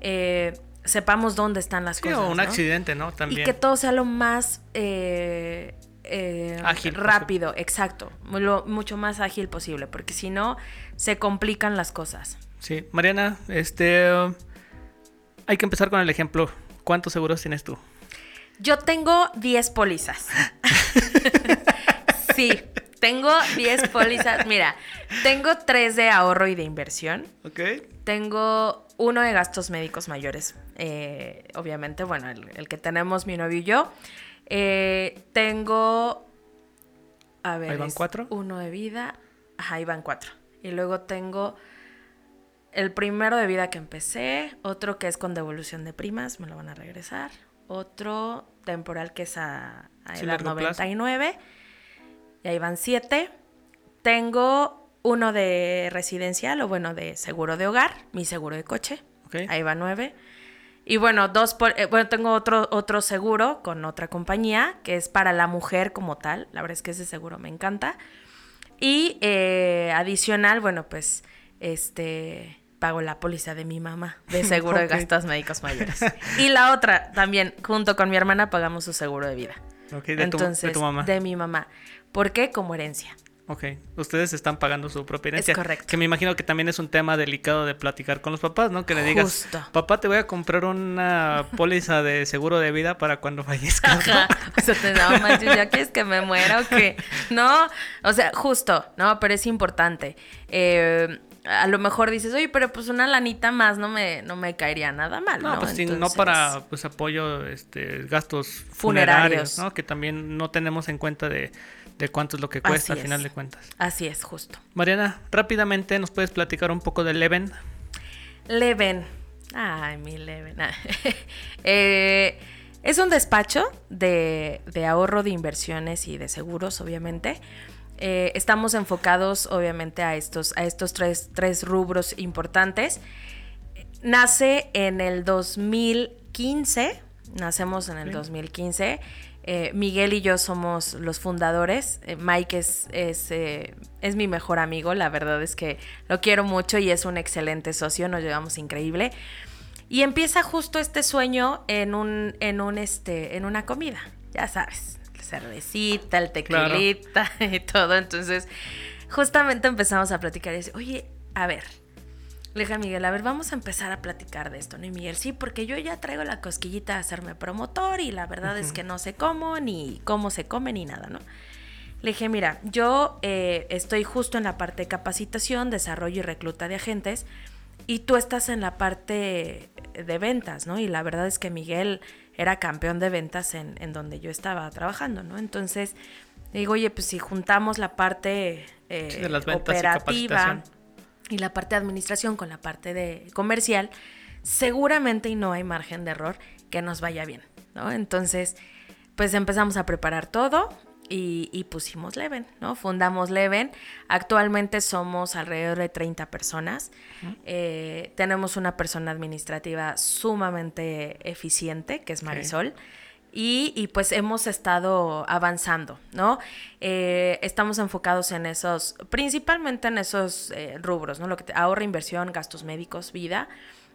eh, sepamos dónde están las Sí, cosas. o un ¿no? accidente, ¿no? También. Y que todo sea lo más eh, eh, Ágil rápido, exacto, lo mucho más ágil posible, porque si no se complican las cosas. Sí, Mariana, este hay que empezar con el ejemplo. ¿Cuántos seguros tienes tú? Yo tengo 10 pólizas. sí, Tengo 10 pólizas. Mira, tengo 3 de ahorro y de inversión. Ok. Tengo uno de gastos médicos mayores. eh, obviamente, bueno, el, el que tenemos mi novio y yo. Eh, tengo. A ver. ¿Ahí van cuatro? Uno de vida. Ajá, ahí van cuatro. Y luego tengo el primero de vida que empecé. Otro que es con devolución de primas, me lo van a regresar. Otro temporal que es a, a Sí, edad largo plazo. 99. Y ahí van siete. Tengo uno de residencial o bueno, de seguro de hogar, mi seguro de coche. Ahí va nueve. Y bueno, dos por- eh, bueno, tengo otro, otro seguro con otra compañía que es para la mujer como tal. La verdad es que ese seguro me encanta. Y eh, adicional, bueno, pues este pago la póliza de mi mamá de seguro de gastos médicos mayores. Y la otra también, junto con mi hermana, pagamos su seguro de vida. Ok, de, tu, Entonces, de tu mamá. de mi mamá. ¿Por qué? Como herencia. Ok, ustedes están pagando su propia Es herencia. correcto. Que me imagino que también es un tema delicado de platicar con los papás, ¿no? Que le digas, Justo. papá, te voy a comprar una póliza de seguro de vida para cuando fallezcas. ¿no?" Ajá. O sea, te no manches, ¿ya quieres que me muera o qué? No, o sea, justo, ¿no? Pero es importante. Eh, a lo mejor dices, oye, pero pues una lanita más no me, no me caería nada mal, ¿no? No, pues sí, no Entonces, para pues apoyo, este, gastos Funerarios. funerarios, ¿no? Que también no tenemos en cuenta de, de cuánto es lo que cuesta al final de cuentas. Así es, justo. Mariana, rápidamente nos puedes platicar un poco del Leven. Leven. Ay, mi Leven. Ah. Eh, es un despacho de, de ahorro de inversiones y de seguros, obviamente. Eh, estamos enfocados, obviamente, a estos, a estos tres, tres rubros importantes. Nace en el 2015. Nacemos en el Ok. 2015. Eh, Miguel y yo somos los fundadores. Eh, Mike es, es, eh, es mi mejor amigo. La verdad es que lo quiero mucho y es un excelente socio. Nos llevamos increíble. Y empieza justo este sueño en un, en un este, en una comida. Ya sabes, la cervecita, el Claro. tequilita y todo. Entonces, justamente empezamos a platicar y decir, oye, a ver. Le dije a Miguel, a ver, vamos a empezar a platicar de esto, ¿no? Y Miguel, sí, porque yo ya traigo la cosquillita de hacerme promotor y la verdad es que no sé cómo, ni cómo se come, ni nada, ¿no? Le dije, mira, yo eh, estoy justo en la parte de capacitación, desarrollo y recluta de agentes y tú estás en la parte de ventas, ¿no? Y la verdad es que Miguel era campeón de ventas en, en donde yo estaba trabajando, ¿no? Entonces, le digo, oye, pues si juntamos la parte eh, Sí, de las ventas y operativa capacitación. Y la parte de administración con la parte de comercial, seguramente y no hay margen de error que nos vaya bien, ¿no? Entonces, pues empezamos a preparar todo y, y pusimos Leven, ¿no? Fundamos Leven. Actualmente somos alrededor de 30 personas. Eh, tenemos una persona administrativa sumamente eficiente, que es Marisol. Y, y, pues hemos estado avanzando, ¿no? Eh, estamos enfocados en esos, principalmente en esos eh, rubros, ¿no? Lo que te, ahorra, inversión, gastos médicos, vida.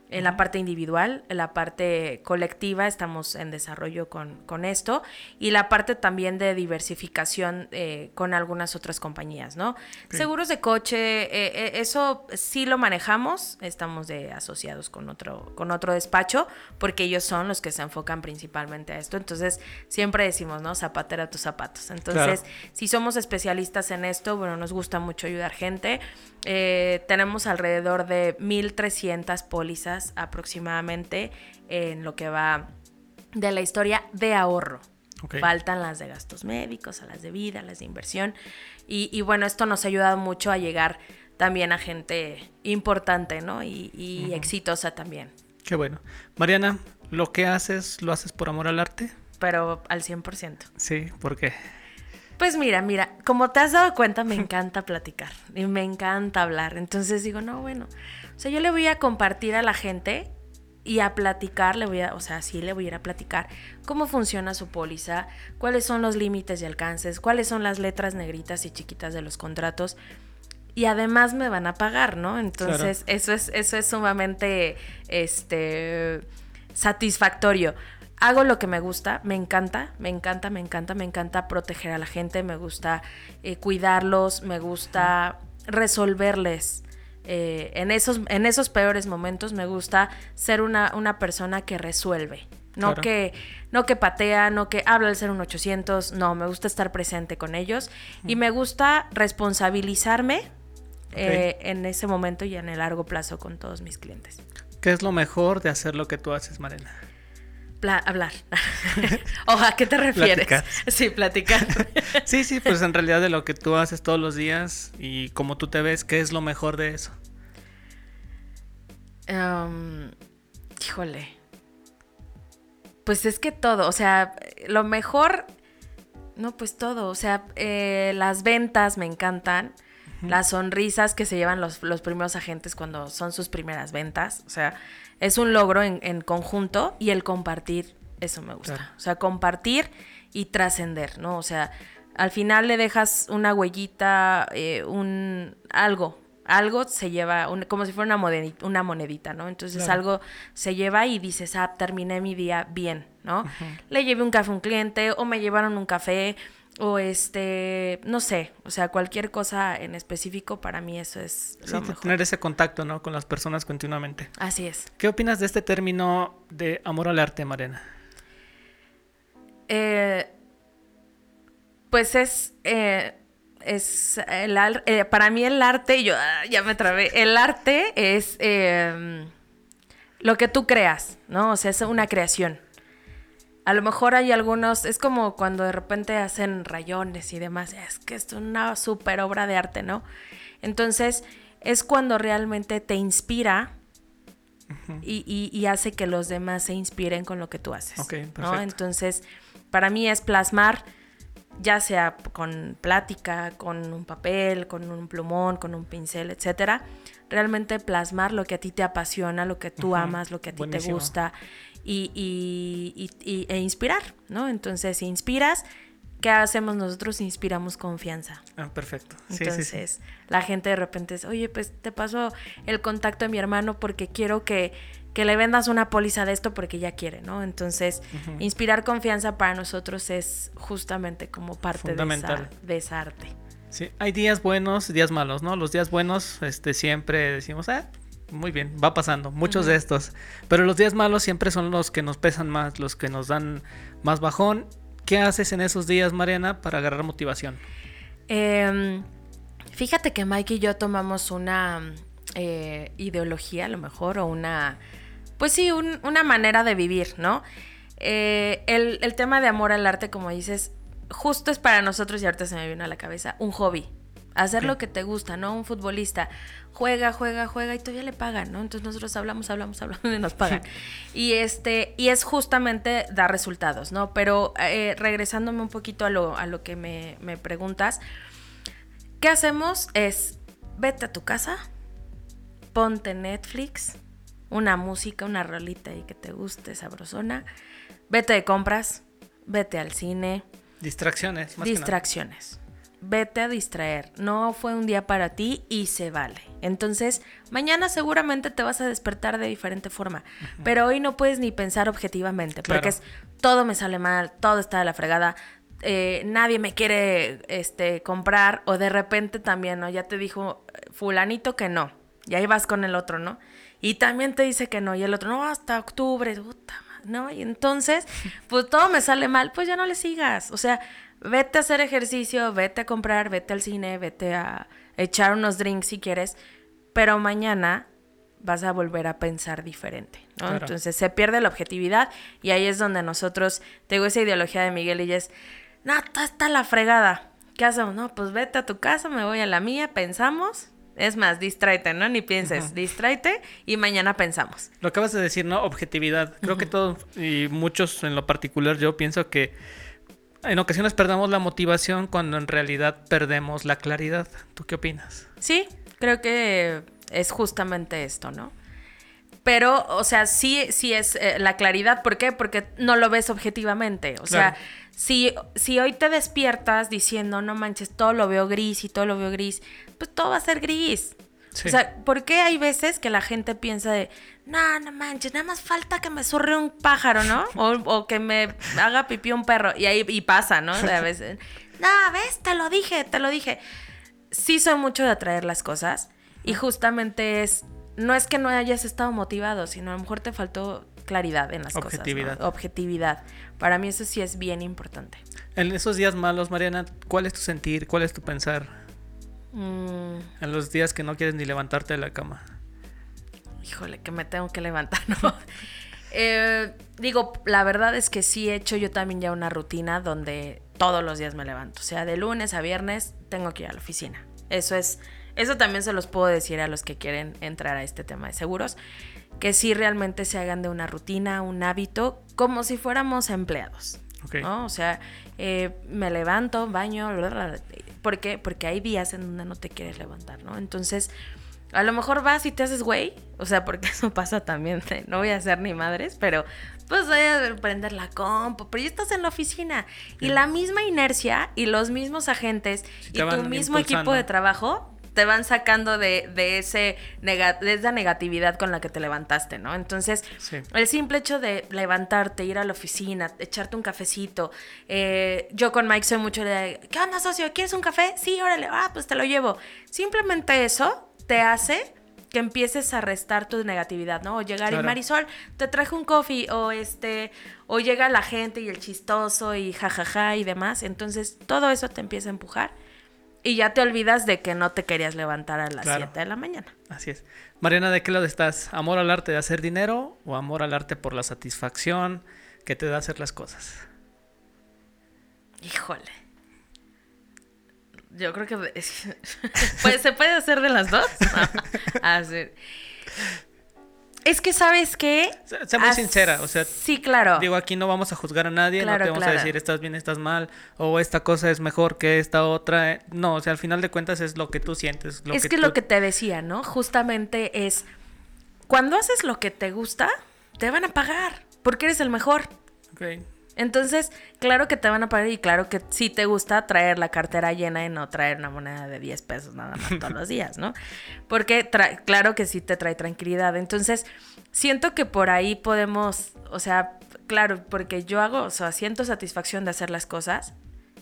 En la parte individual, en la parte colectiva, estamos en desarrollo con, con esto. Y la parte también de diversificación eh, con algunas otras compañías, ¿no? Seguros de coche, eh, eh, eso sí lo manejamos. Estamos de asociados con otro, con otro despacho, porque ellos son los que se enfocan principalmente a esto. Entonces, siempre decimos, ¿no? Zapatera a tus zapatos. Entonces, si somos especialistas en esto, bueno, nos gusta mucho ayudar gente. Eh, tenemos alrededor de 1.300 pólizas aproximadamente en lo que va de la historia de ahorro. Faltan las de gastos médicos, a las de vida, las de inversión. Y, y bueno, esto nos ha ayudado mucho a llegar también a gente importante, ¿no? Y, y exitosa también, Qué bueno. Mariana, ¿lo que haces lo haces por amor al arte? pero al 100%. Sí, ¿por qué? Pues mira, mira, como te has dado cuenta, me encanta platicar y me encanta hablar. Entonces digo, no, bueno, o sea, yo le voy a compartir a la gente y a platicar, le voy a, o sea, sí le voy a ir a platicar cómo funciona su póliza, cuáles son los límites y alcances, cuáles son las letras negritas y chiquitas de los contratos. Y además me van a pagar, ¿no? Entonces, eso es, eso es sumamente este satisfactorio. Hago lo que me gusta, me encanta, me encanta, me encanta, me encanta proteger a la gente, me gusta eh, cuidarlos, me gusta resolverles. eh, en, esos, en esos peores momentos me gusta ser una, una persona que resuelve, No Claro. que no que patea, no que habla al ser un 800, no, me gusta estar presente con ellos y me gusta responsabilizarme eh, en ese momento y en el largo plazo con todos mis clientes. ¿Qué es lo mejor de hacer lo que tú haces, Mariana? Hablar. ¿O a qué te refieres? Platicar. Sí, platicar. Sí, sí, pues en realidad de lo que tú haces todos los días y como tú te ves, ¿qué es lo mejor de eso? Em, híjole. Pues es que todo, o sea, lo mejor, no, pues todo, o sea, eh, las ventas me encantan, las sonrisas que se llevan los, los primeros agentes cuando son sus primeras ventas, o sea, es un logro en, en conjunto y el compartir, eso me gusta, Claro. o sea, compartir y trascender, ¿no? O sea, al final le dejas una huellita, eh, un algo, algo se lleva, un- como si fuera una, monedi- una monedita, ¿no? Entonces Claro. algo se lleva y dices, ah, terminé mi día bien, ¿no? Le llevé un café a un cliente o me llevaron un café o este, no sé, o sea, cualquier cosa en específico para mí eso es lo mejor. tener ese contacto, ¿no? Con las personas continuamente. Así es. ¿Qué opinas de este término de amor al arte, Mariana? Eh, pues es, eh, es el eh, para mí el arte, yo ah, ya me trabé, el arte es eh, lo que tú creas, ¿no? O sea, es una creación. A lo mejor hay algunos, es como cuando de repente hacen rayones y demás, es que es una super obra de arte, ¿no? Entonces, es cuando realmente te inspira y, y- y hace que los demás se inspiren con lo que tú haces. Perfecto. Entonces, para mí es plasmar, ya sea con plática, con un papel, con un plumón, con un pincel, etcétera, realmente plasmar lo que a ti te apasiona, lo que tú amas, lo que a ti te gusta y, y- y- e inspirar, ¿no? Entonces, si inspiras, ¿qué hacemos nosotros? Inspiramos confianza. Ah, perfecto. Sí, sí, sí. Entonces, la gente de repente es, oye, pues te paso el contacto de mi hermano porque quiero que, que le vendas una póliza de esto porque ya quiere, ¿no? Entonces, inspirar confianza para nosotros es justamente como parte de esa, de esa arte. Sí, hay días buenos y días malos, ¿no? Los días buenos, este, siempre decimos, ah, muy bien, va pasando, muchos de estos. Pero los días malos siempre son los que nos pesan más, los que nos dan más bajón. ¿Qué haces en esos días, Mariana, para agarrar motivación? Em, fíjate que Mike y yo tomamos una eh, ideología, a lo mejor, o una, pues sí, un- una manera de vivir, ¿no? Eh, el, el tema de amor al arte, como dices, justo es para nosotros, y ahorita se me vino a la cabeza, un hobby. Hacer lo que te gusta, ¿no? Un futbolista juega, juega, juega y todavía le pagan, ¿no? Entonces nosotros hablamos, hablamos, hablamos y nos pagan. y este, y es justamente dar resultados, ¿no? Pero eh, regresándome un poquito a lo, a lo que me, me preguntas, ¿qué hacemos? Es vete a tu casa, ponte Netflix, una música, una rolita y que te guste, sabrosona, vete de compras, vete al cine, Distracciones, más distracciones. Vete a distraer. No fue un día para ti y se vale. Entonces, mañana seguramente te vas a despertar de diferente forma. Pero hoy no puedes ni pensar objetivamente. Claro. Porque es todo me sale mal, todo está de la fregada. eh, nadie me quiere este, comprar. O de repente también, ¿no? Ya te dijo eh, fulanito que no. Y ahí vas con el otro, ¿no? Y también te dice que no. Y el otro, no, hasta octubre. Puta madre, ¿no? Y entonces, pues todo me sale mal, pues ya no le sigas. O sea, vete a hacer ejercicio, vete a comprar, vete al cine, vete a echar unos drinks si quieres, pero mañana vas a volver a pensar diferente, ¿no? Claro. Entonces se pierde la objetividad y ahí es donde nosotros, tengo esa ideología de Miguel y es, no, está, está la fregada. ¿Qué hacemos? No, pues vete a tu casa, me voy a la mía, pensamos. Es más, distráete, ¿no? Ni pienses, Ujú. distráete y mañana pensamos. Lo acabas de decir, ¿no? Objetividad. Creo que todos, y muchos en lo particular, yo pienso que en ocasiones perdemos la motivación cuando en realidad perdemos la claridad. ¿Tú qué opinas? Sí, creo que es justamente esto, ¿no? Pero, o sea, sí, sí es eh, la claridad. ¿Por qué? Porque no lo ves objetivamente. O sea, si, si hoy te despiertas diciendo, no manches, todo lo veo gris y todo lo veo gris, pues todo va a ser gris. Sí. O sea, ¿por qué hay veces que la gente piensa de, no, no manches, nada más falta que me surre un pájaro, ¿no? O, o que me haga pipí un perro. Y ahí y pasa, ¿no? De a veces, no, ves, te lo dije, te lo dije. Sí soy mucho de atraer las cosas. Y justamente es, no es que no hayas estado motivado, sino a lo mejor te faltó claridad en las Objetividad. cosas. ¿no? Objetividad. Para mí eso sí es bien importante. En esos días malos, Mariana, ¿cuál es tu sentir? ¿Cuál es tu pensar? Mm, En los días que no quieres ni levantarte de la cama. híjole, que me tengo que levantar, ¿no? Eh, digo, la verdad es que sí he hecho yo también ya una rutina donde todos los días me levanto. O sea, de lunes a viernes tengo que ir a la oficina. Eso es, eso también se los puedo decir a los que quieren entrar a este tema de seguros, que sí realmente se hagan de una rutina, un hábito, como si fuéramos empleados. Ok. ¿no? O sea, eh, me levanto, baño, bla, bla, bla. ¿Por qué? Porque hay días en donde no te quieres levantar, ¿no? Entonces, a lo mejor vas y te haces güey, o sea, porque eso pasa también, de, no voy a ser ni madres, pero pues voy a prender la compu, pero ya estás en la oficina y la misma inercia y los mismos agentes Sí, y tu mismo impulsando. equipo de trabajo te van sacando de, de ese nega- de esa negatividad con la que te levantaste, ¿no? Entonces, Sí. el simple hecho de levantarte, ir a la oficina, echarte un cafecito. eh, yo con Mike soy mucho de, ¿qué onda, socio? ¿Quieres un café? Sí, órale, ah, pues te lo llevo. Simplemente eso te hace que empieces a restar tu negatividad, ¿no? O llegar Claro. y Marisol, te traje un coffee, o este, o llega la gente y el chistoso y jajaja y demás. Entonces, todo eso te empieza a empujar y ya te olvidas de que no te querías levantar a las Claro. 7 de la mañana. Así es. Mariana, ¿de qué lado estás? ¿Amor al arte de hacer dinero o amor al arte por la satisfacción que te da hacer las cosas? Híjole. Yo creo que pues, se puede hacer de las dos. Ah, sí. Es que sabes qué, Sé- muy As- sincera, o sea, sí, claro. Digo, aquí no vamos a juzgar a nadie, Claro, no te vamos a decir estás bien, estás mal, o esta cosa es mejor que esta otra. eh, No, o sea, al final de cuentas es lo que tú sientes. Lo es que, tú- lo que te decía, ¿no? Justamente es cuando haces lo que te gusta, te van a pagar porque eres el mejor. Entonces, claro que te van a pagar y claro que sí te gusta traer la cartera llena y no traer una moneda de 10 pesos nada más todos los días, ¿no? Porque claro que sí te trae tranquilidad. Entonces, siento que por ahí podemos, o sea, claro, porque yo hago, o sea, siento satisfacción de hacer las cosas,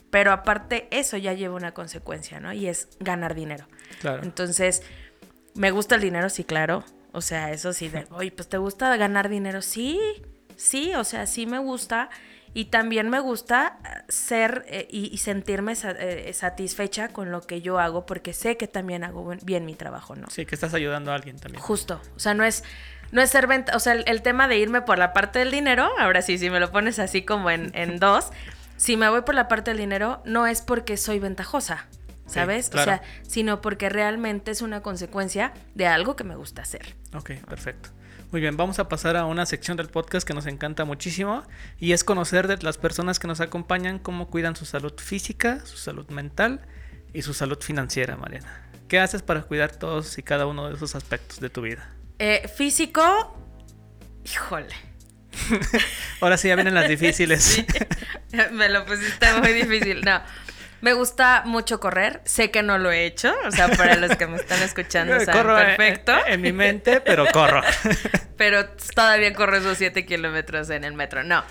pero aparte eso ya lleva una consecuencia, ¿no? Y es ganar dinero. Claro. Entonces, me gusta el dinero, sí, claro. O sea, eso sí, de, oye, pues te gusta ganar dinero, sí, sí, o sea, sí me gusta. Y también me gusta eh, ser eh, y, y sentirme sa- eh, satisfecha con lo que yo hago, porque sé que también hago buen- bien mi trabajo, ¿no? Sí, que estás ayudando a alguien también. Justo. O sea, no es, no es ser venta. O sea, el, el tema de irme por la parte del dinero, ahora sí, si me lo pones así como en, en dos, si me voy por la parte del dinero, no es porque soy ventajosa, ¿sabes? claro. O sea, sino porque realmente es una consecuencia de algo que me gusta hacer. Ok, perfecto. Muy bien, vamos a pasar a una sección del podcast que nos encanta muchísimo y es conocer de las personas que nos acompañan cómo cuidan su salud física, su salud mental y su salud financiera, Mariana. ¿Qué haces para cuidar todos y cada uno de esos aspectos de tu vida? Eh, físico, híjole. Ahora sí ya vienen las difíciles. Sí, me lo pusiste muy difícil. No. Me gusta mucho correr. Sé que no lo he hecho. O sea, para los que me están escuchando, saben corro perfecto. En, mi mente, pero corro. pero todavía corro esos 7 kilómetros en el metro. No.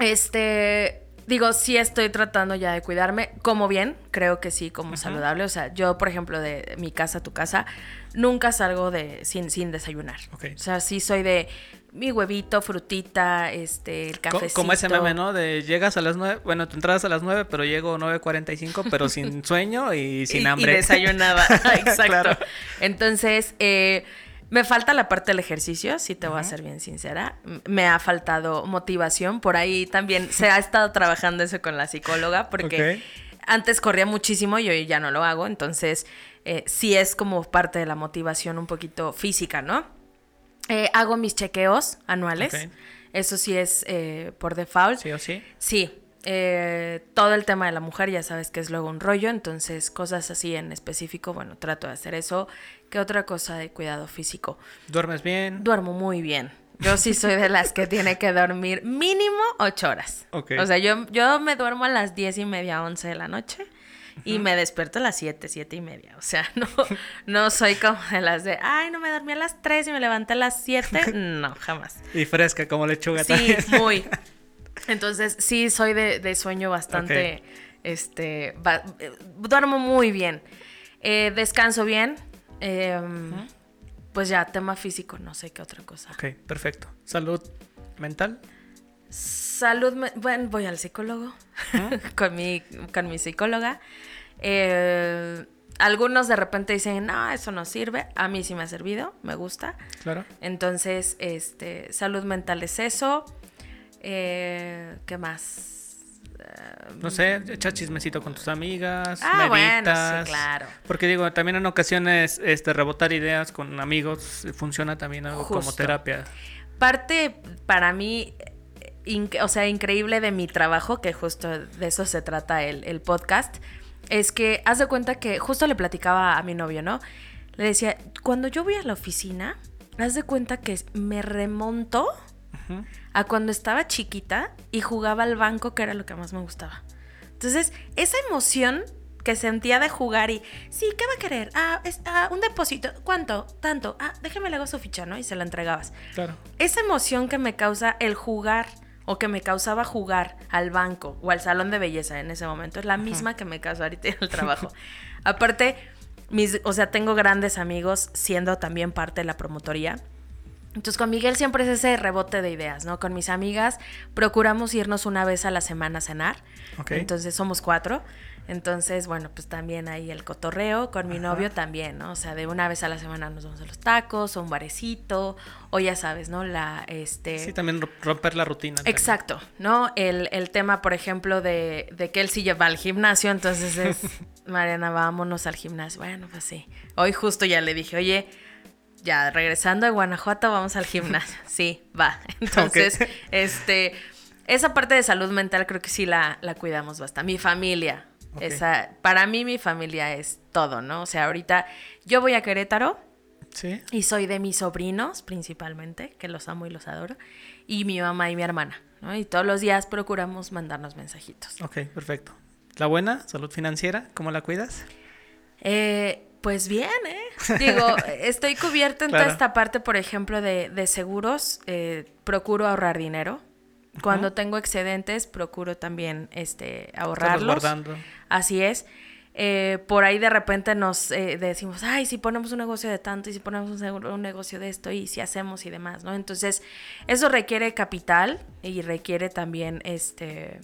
Este. Digo, sí estoy tratando ya de cuidarme. Como bien, creo que sí, como saludable. O sea, yo, por ejemplo, de mi casa a tu casa, nunca salgo de sin, sin desayunar. O sea, sí soy de mi huevito, frutita, este, el cafecito. Como ese meme, ¿no? De llegas a las 9, bueno, tu entradas a las 9, pero llego 9.45, pero sin sueño y sin y, hambre. Y desayunada, exacto. Claro. Entonces, eh, me falta la parte del ejercicio, si te voy a ser bien sincera. Me ha faltado motivación. Por ahí también se ha estado trabajando eso con la psicóloga, porque antes corría muchísimo y hoy ya no lo hago. Entonces, eh, sí es como parte de la motivación un poquito física, ¿no? Eh, hago mis chequeos anuales. Eso sí es eh, por default. Sí o sí. Sí, eh, todo el tema de la mujer ya sabes que es luego un rollo, entonces cosas así en específico, bueno, trato de hacer eso. ¿Qué otra cosa de cuidado físico? ¿Duermes bien? Duermo muy bien. Yo sí soy de las que tiene que dormir mínimo ocho horas. Ok. O sea, yo, yo me duermo a las diez y media, once de la noche. Y me despierto a las siete, siete y media. O sea, no, no soy como de las de, ay, no me dormí a las tres y me levanté a las siete. No, jamás. Y fresca como lechuga Sí, también. muy. Entonces, sí, soy de, de sueño bastante. Este. ba- eh, duermo muy bien. Eh, descanso bien. eh, pues ya, tema físico, no sé qué otra cosa. Ok, perfecto. Salud mental. Salud, me- bueno, voy al psicólogo con, mi, con mi psicóloga. Eh, algunos de repente dicen, no, eso no sirve. A mí sí me ha servido, me gusta. Claro. Entonces, este, salud mental es eso. Eh, ¿Qué más? Eh, No sé, echar chismecito con tus amigas, Ah, bueno, meditas. sí, claro. Porque digo, también en ocasiones este rebotar ideas con amigos funciona también algo como terapia. parte para mí, o sea, increíble de mi trabajo, que justo de eso se trata el, el podcast, es que haz de cuenta que justo le platicaba a mi novio, ¿no? Le decía, cuando yo voy a la oficina, haz de cuenta que me remonto a cuando estaba chiquita y jugaba al banco, que era lo que más me gustaba. Entonces, esa emoción que sentía de jugar y, sí, ¿qué va a querer? Ah, es, ah, un depósito. ¿Cuánto? Tanto. Ah, déjeme le hago su ficha, ¿no? Y se la entregabas. Claro. Esa emoción que me causa el jugar o que me causaba jugar al banco o al salón de belleza en ese momento es la misma que me causa ahorita en el trabajo. Aparte, mis, o sea, tengo grandes amigos siendo también parte de la promotoría. Entonces con Miguel siempre es ese rebote de ideas, ¿no? Con mis amigas procuramos irnos una vez a la semana a cenar. Entonces somos cuatro. Entonces, bueno, pues también ahí el cotorreo. Con mi Ajá. novio también, ¿no? O sea, de una vez a la semana nos vamos a los tacos o un barecito. O ya sabes, ¿no? La, este... Sí, también ro- romper la rutina. también. Exacto, ¿no? El, el tema, por ejemplo, de, de que él sí va al gimnasio, entonces es, Mariana, vámonos al gimnasio. Bueno, pues sí. Hoy justo ya le dije, oye, ya regresando de Guanajuato, vamos al gimnasio. Sí, va. Entonces, este, esa parte de salud mental creo que sí la, la cuidamos bastante. Mi familia, Esa, para mí mi familia es todo, ¿no? O sea, ahorita yo voy a Querétaro. Sí. Y soy de mis sobrinos, principalmente, que los amo y los adoro, y mi mamá y mi hermana, ¿no? Y todos los días procuramos mandarnos mensajitos. Ok, perfecto. La buena, salud financiera, ¿cómo la cuidas? Eh, pues bien, ¿eh? Digo, estoy cubierta en Claro. toda esta parte, por ejemplo, de, de seguros. eh, procuro ahorrar dinero. Cuando tengo excedentes, procuro también este, ahorrarlos. guardando. Así es. Eh, por ahí de repente nos eh, decimos, ay, si ponemos un negocio de tanto y si ponemos un, seguro- un negocio de esto y si hacemos y demás, ¿no? Entonces, eso requiere capital y requiere también, este,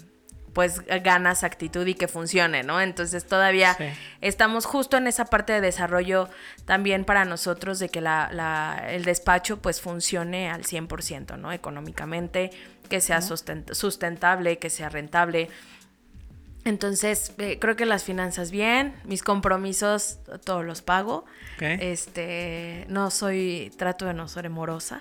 pues, ganas, actitud y que funcione, ¿no? Entonces, todavía Sí. estamos justo en esa parte de desarrollo también para nosotros de que la, la- el despacho, pues, funcione al 100%, ¿no? Económicamente, que sea sustent- sustentable, que sea rentable. Entonces, eh, creo que las finanzas bien, mis compromisos todos los pago. Este, no soy, trato de no ser morosa.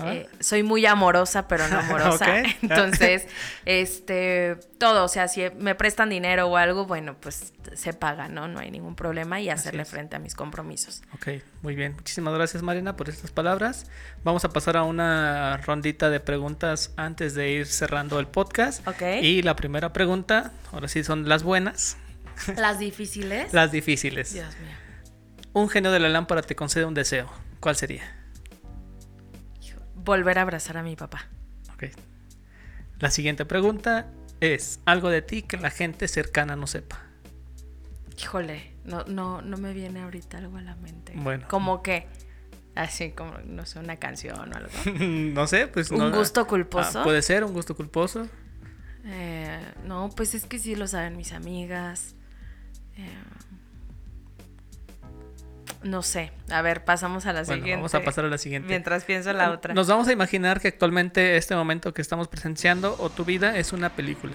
Eh, soy muy amorosa, pero no amorosa. Entonces, este, todo, o sea, si me prestan dinero o algo, bueno, pues se paga, ¿no? No hay ningún problema y hacerle frente a mis compromisos. Ok, muy bien. Muchísimas gracias, Marina, por estas palabras. Vamos a pasar a una rondita de preguntas antes de ir cerrando el podcast. Ok. Y la primera pregunta, ahora sí son las buenas, Las difíciles. las difíciles. Dios mío. Un genio de la lámpara te concede un deseo. ¿Cuál sería? Volver a abrazar a mi papá. Ok. La siguiente pregunta es algo de ti que la gente cercana no sepa. Híjole, no, no, no me viene ahorita algo a la mente. Bueno. Como que, así como, no sé, una canción o algo. no sé, pues ¿Un no- gusto culposo? Ah, puede ser un gusto culposo. Eh, no, pues es que sí lo saben mis amigas. Eh, no sé. A ver, pasamos a la Bueno, siguiente. vamos a pasar a la siguiente. Mientras pienso la otra. Nos vamos a imaginar que actualmente este momento que estamos presenciando o tu vida es una película.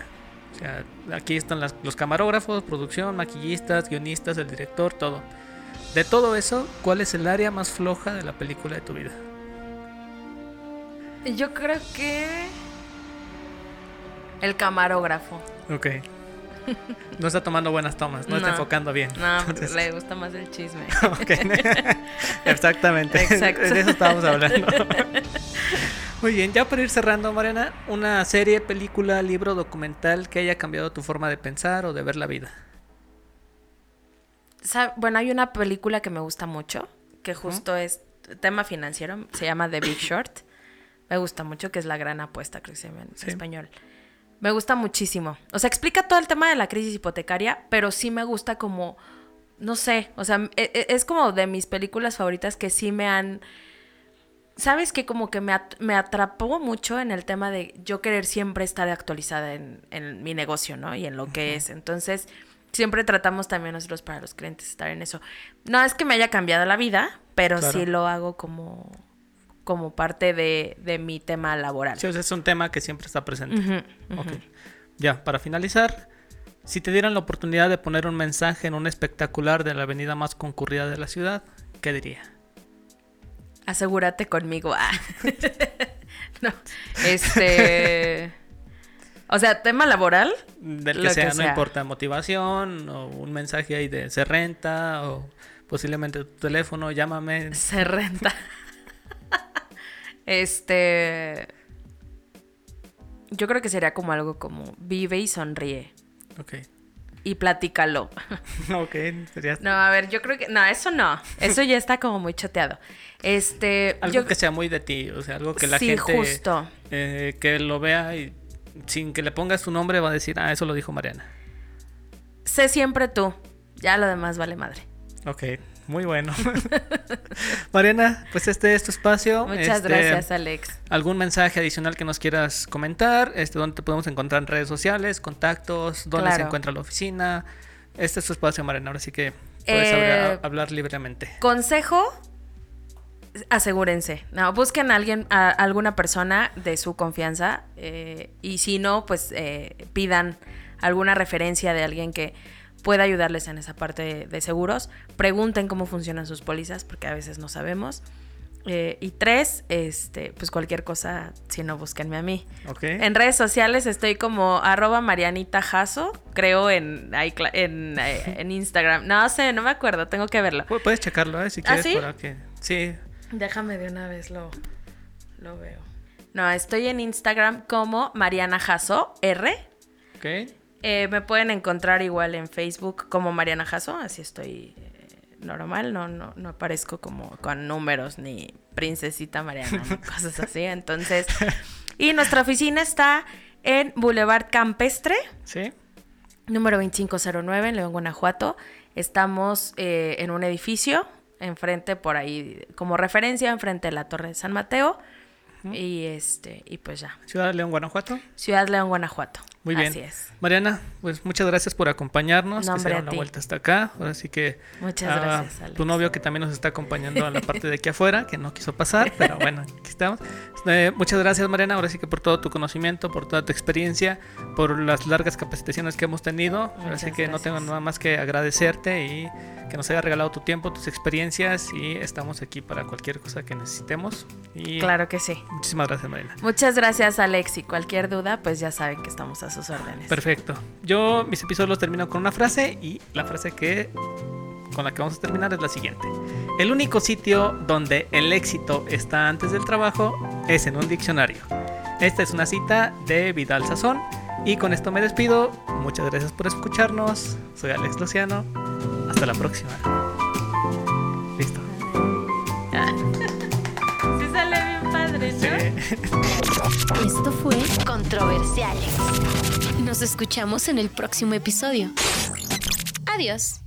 O sea, aquí están las- los camarógrafos, producción, maquillistas, guionistas, el director, todo. De todo eso, ¿cuál es el área más floja de la película de tu vida? Yo creo que. El camarógrafo. Ok. No está tomando buenas tomas, no, está enfocando bien. No, Entonces- le gusta más el chisme. Exactamente. Exacto. De eso estábamos hablando. Muy bien, ya para ir cerrando, Mariana, una serie, película, libro, documental que haya cambiado tu forma de pensar o de ver la vida. Bueno, hay una película que me gusta mucho, que justo es tema financiero, se llama The Big Short. Me gusta mucho, que es la gran apuesta, creo que se llama en Sí. español. Me gusta muchísimo. O sea, explica todo el tema de la crisis hipotecaria, pero sí me gusta como no sé, o sea, e- e- es como de mis películas favoritas que sí me han... ¿Sabes que Como que me, at- me atrapó mucho en el tema de yo querer siempre estar actualizada en, en mi negocio, ¿no? Y en lo que es. Entonces, siempre tratamos también nosotros para los clientes estar en eso. No es que me haya cambiado la vida, pero Claro. sí lo hago como, como parte de, de mi tema laboral. Sí, es un tema que siempre está presente. Ujú, Ok. ujú. Ya, para finalizar, si te dieran la oportunidad de poner un mensaje en un espectacular de la avenida más concurrida de la ciudad, ¿qué diría? Asegúrate conmigo. Ah. no, este... O sea, tema laboral. Del que que sea, no sea. importa, motivación o un mensaje ahí de se renta o posiblemente tu teléfono, llámame. Se renta. este. Yo creo que sería como algo como vive y sonríe. Ok. Y platícalo. ok, sería No, a ver, yo creo que. No, eso no. Eso ya está como muy choteado. Este. algo yo... que sea muy de ti, o sea, algo que la sí, gente justo. eh, que lo vea y sin que le pongas tu nombre va a decir, ah, eso lo dijo Mariana. Sé siempre tú. Ya lo demás vale madre. Ok, muy bueno. Mariana, pues este es tu espacio. Muchas Este, gracias, Alex. ¿Algún mensaje adicional que nos quieras comentar? Este, ¿Dónde te podemos encontrar en redes sociales, contactos? ¿Dónde se encuentra la oficina? Este es tu espacio, Mariana, ahora sí que puedes Eh, hablar, hablar libremente. Consejo, asegúrense. No, busquen a alguien, a alguna persona de su confianza eh, y si no, pues eh, pidan alguna referencia de alguien que pueda ayudarles en esa parte de, de seguros. Pregunten cómo funcionan sus pólizas porque a veces no sabemos. Eh, y tres, este, pues cualquier cosa, si no, búsquenme a mí. Ok. En redes sociales estoy como arroba Marianita Jasso, creo en, en, eh, en Instagram. No sé, no me acuerdo, tengo que verlo. Pu- Puedes checarlo, ¿eh? Si ¿Ah, quieres. sí? para que... Sí. Déjame de una vez lo, lo veo. No, estoy en Instagram como Mariana Jasso R. Ok. Eh, me pueden encontrar igual en Facebook como Mariana Jasso, así estoy eh, normal, no, no, no aparezco como con números ni princesita Mariana ni cosas así. Entonces, y nuestra oficina está en Boulevard Campestre, Sí. número 2509 en León, Guanajuato. Estamos eh, en un edificio, enfrente por ahí, como referencia, enfrente de la Torre de San Mateo. Y este, y pues ya. Ciudad de León, Guanajuato. Ciudad León, Guanajuato. Muy bien. Así es. Mariana, pues muchas gracias por acompañarnos. No, que se hombre, dieron a la ti. vuelta hasta acá. Ahora sí que. Muchas gracias, Alex. Tu novio que también nos está acompañando a la parte de aquí afuera, que no quiso pasar, pero bueno, aquí estamos. Eh, muchas gracias, Mariana. Ahora sí que por todo tu conocimiento, por toda tu experiencia, por las largas capacitaciones que hemos tenido. Ahora sí Muchas que no tengo gracias. nada más que agradecerte y que nos haya regalado tu tiempo, tus experiencias y estamos aquí para cualquier cosa que necesitemos. Y Claro que sí. muchísimas gracias, Mariana. Muchas gracias, Alex. Y cualquier duda, pues ya saben que estamos a sus órdenes. Perfecto. Yo mis episodios los termino con una frase y la frase que con la que vamos a terminar es la siguiente. El único sitio donde el éxito está antes del trabajo es en un diccionario. Esta es una cita de Vidal Sazón y con esto me despido. Muchas gracias por escucharnos. Soy Alex Luciano. Hasta la próxima. Listo. Padre, ¿no? Sí. Esto fue Controversiales. Nos escuchamos en el próximo episodio. Adiós.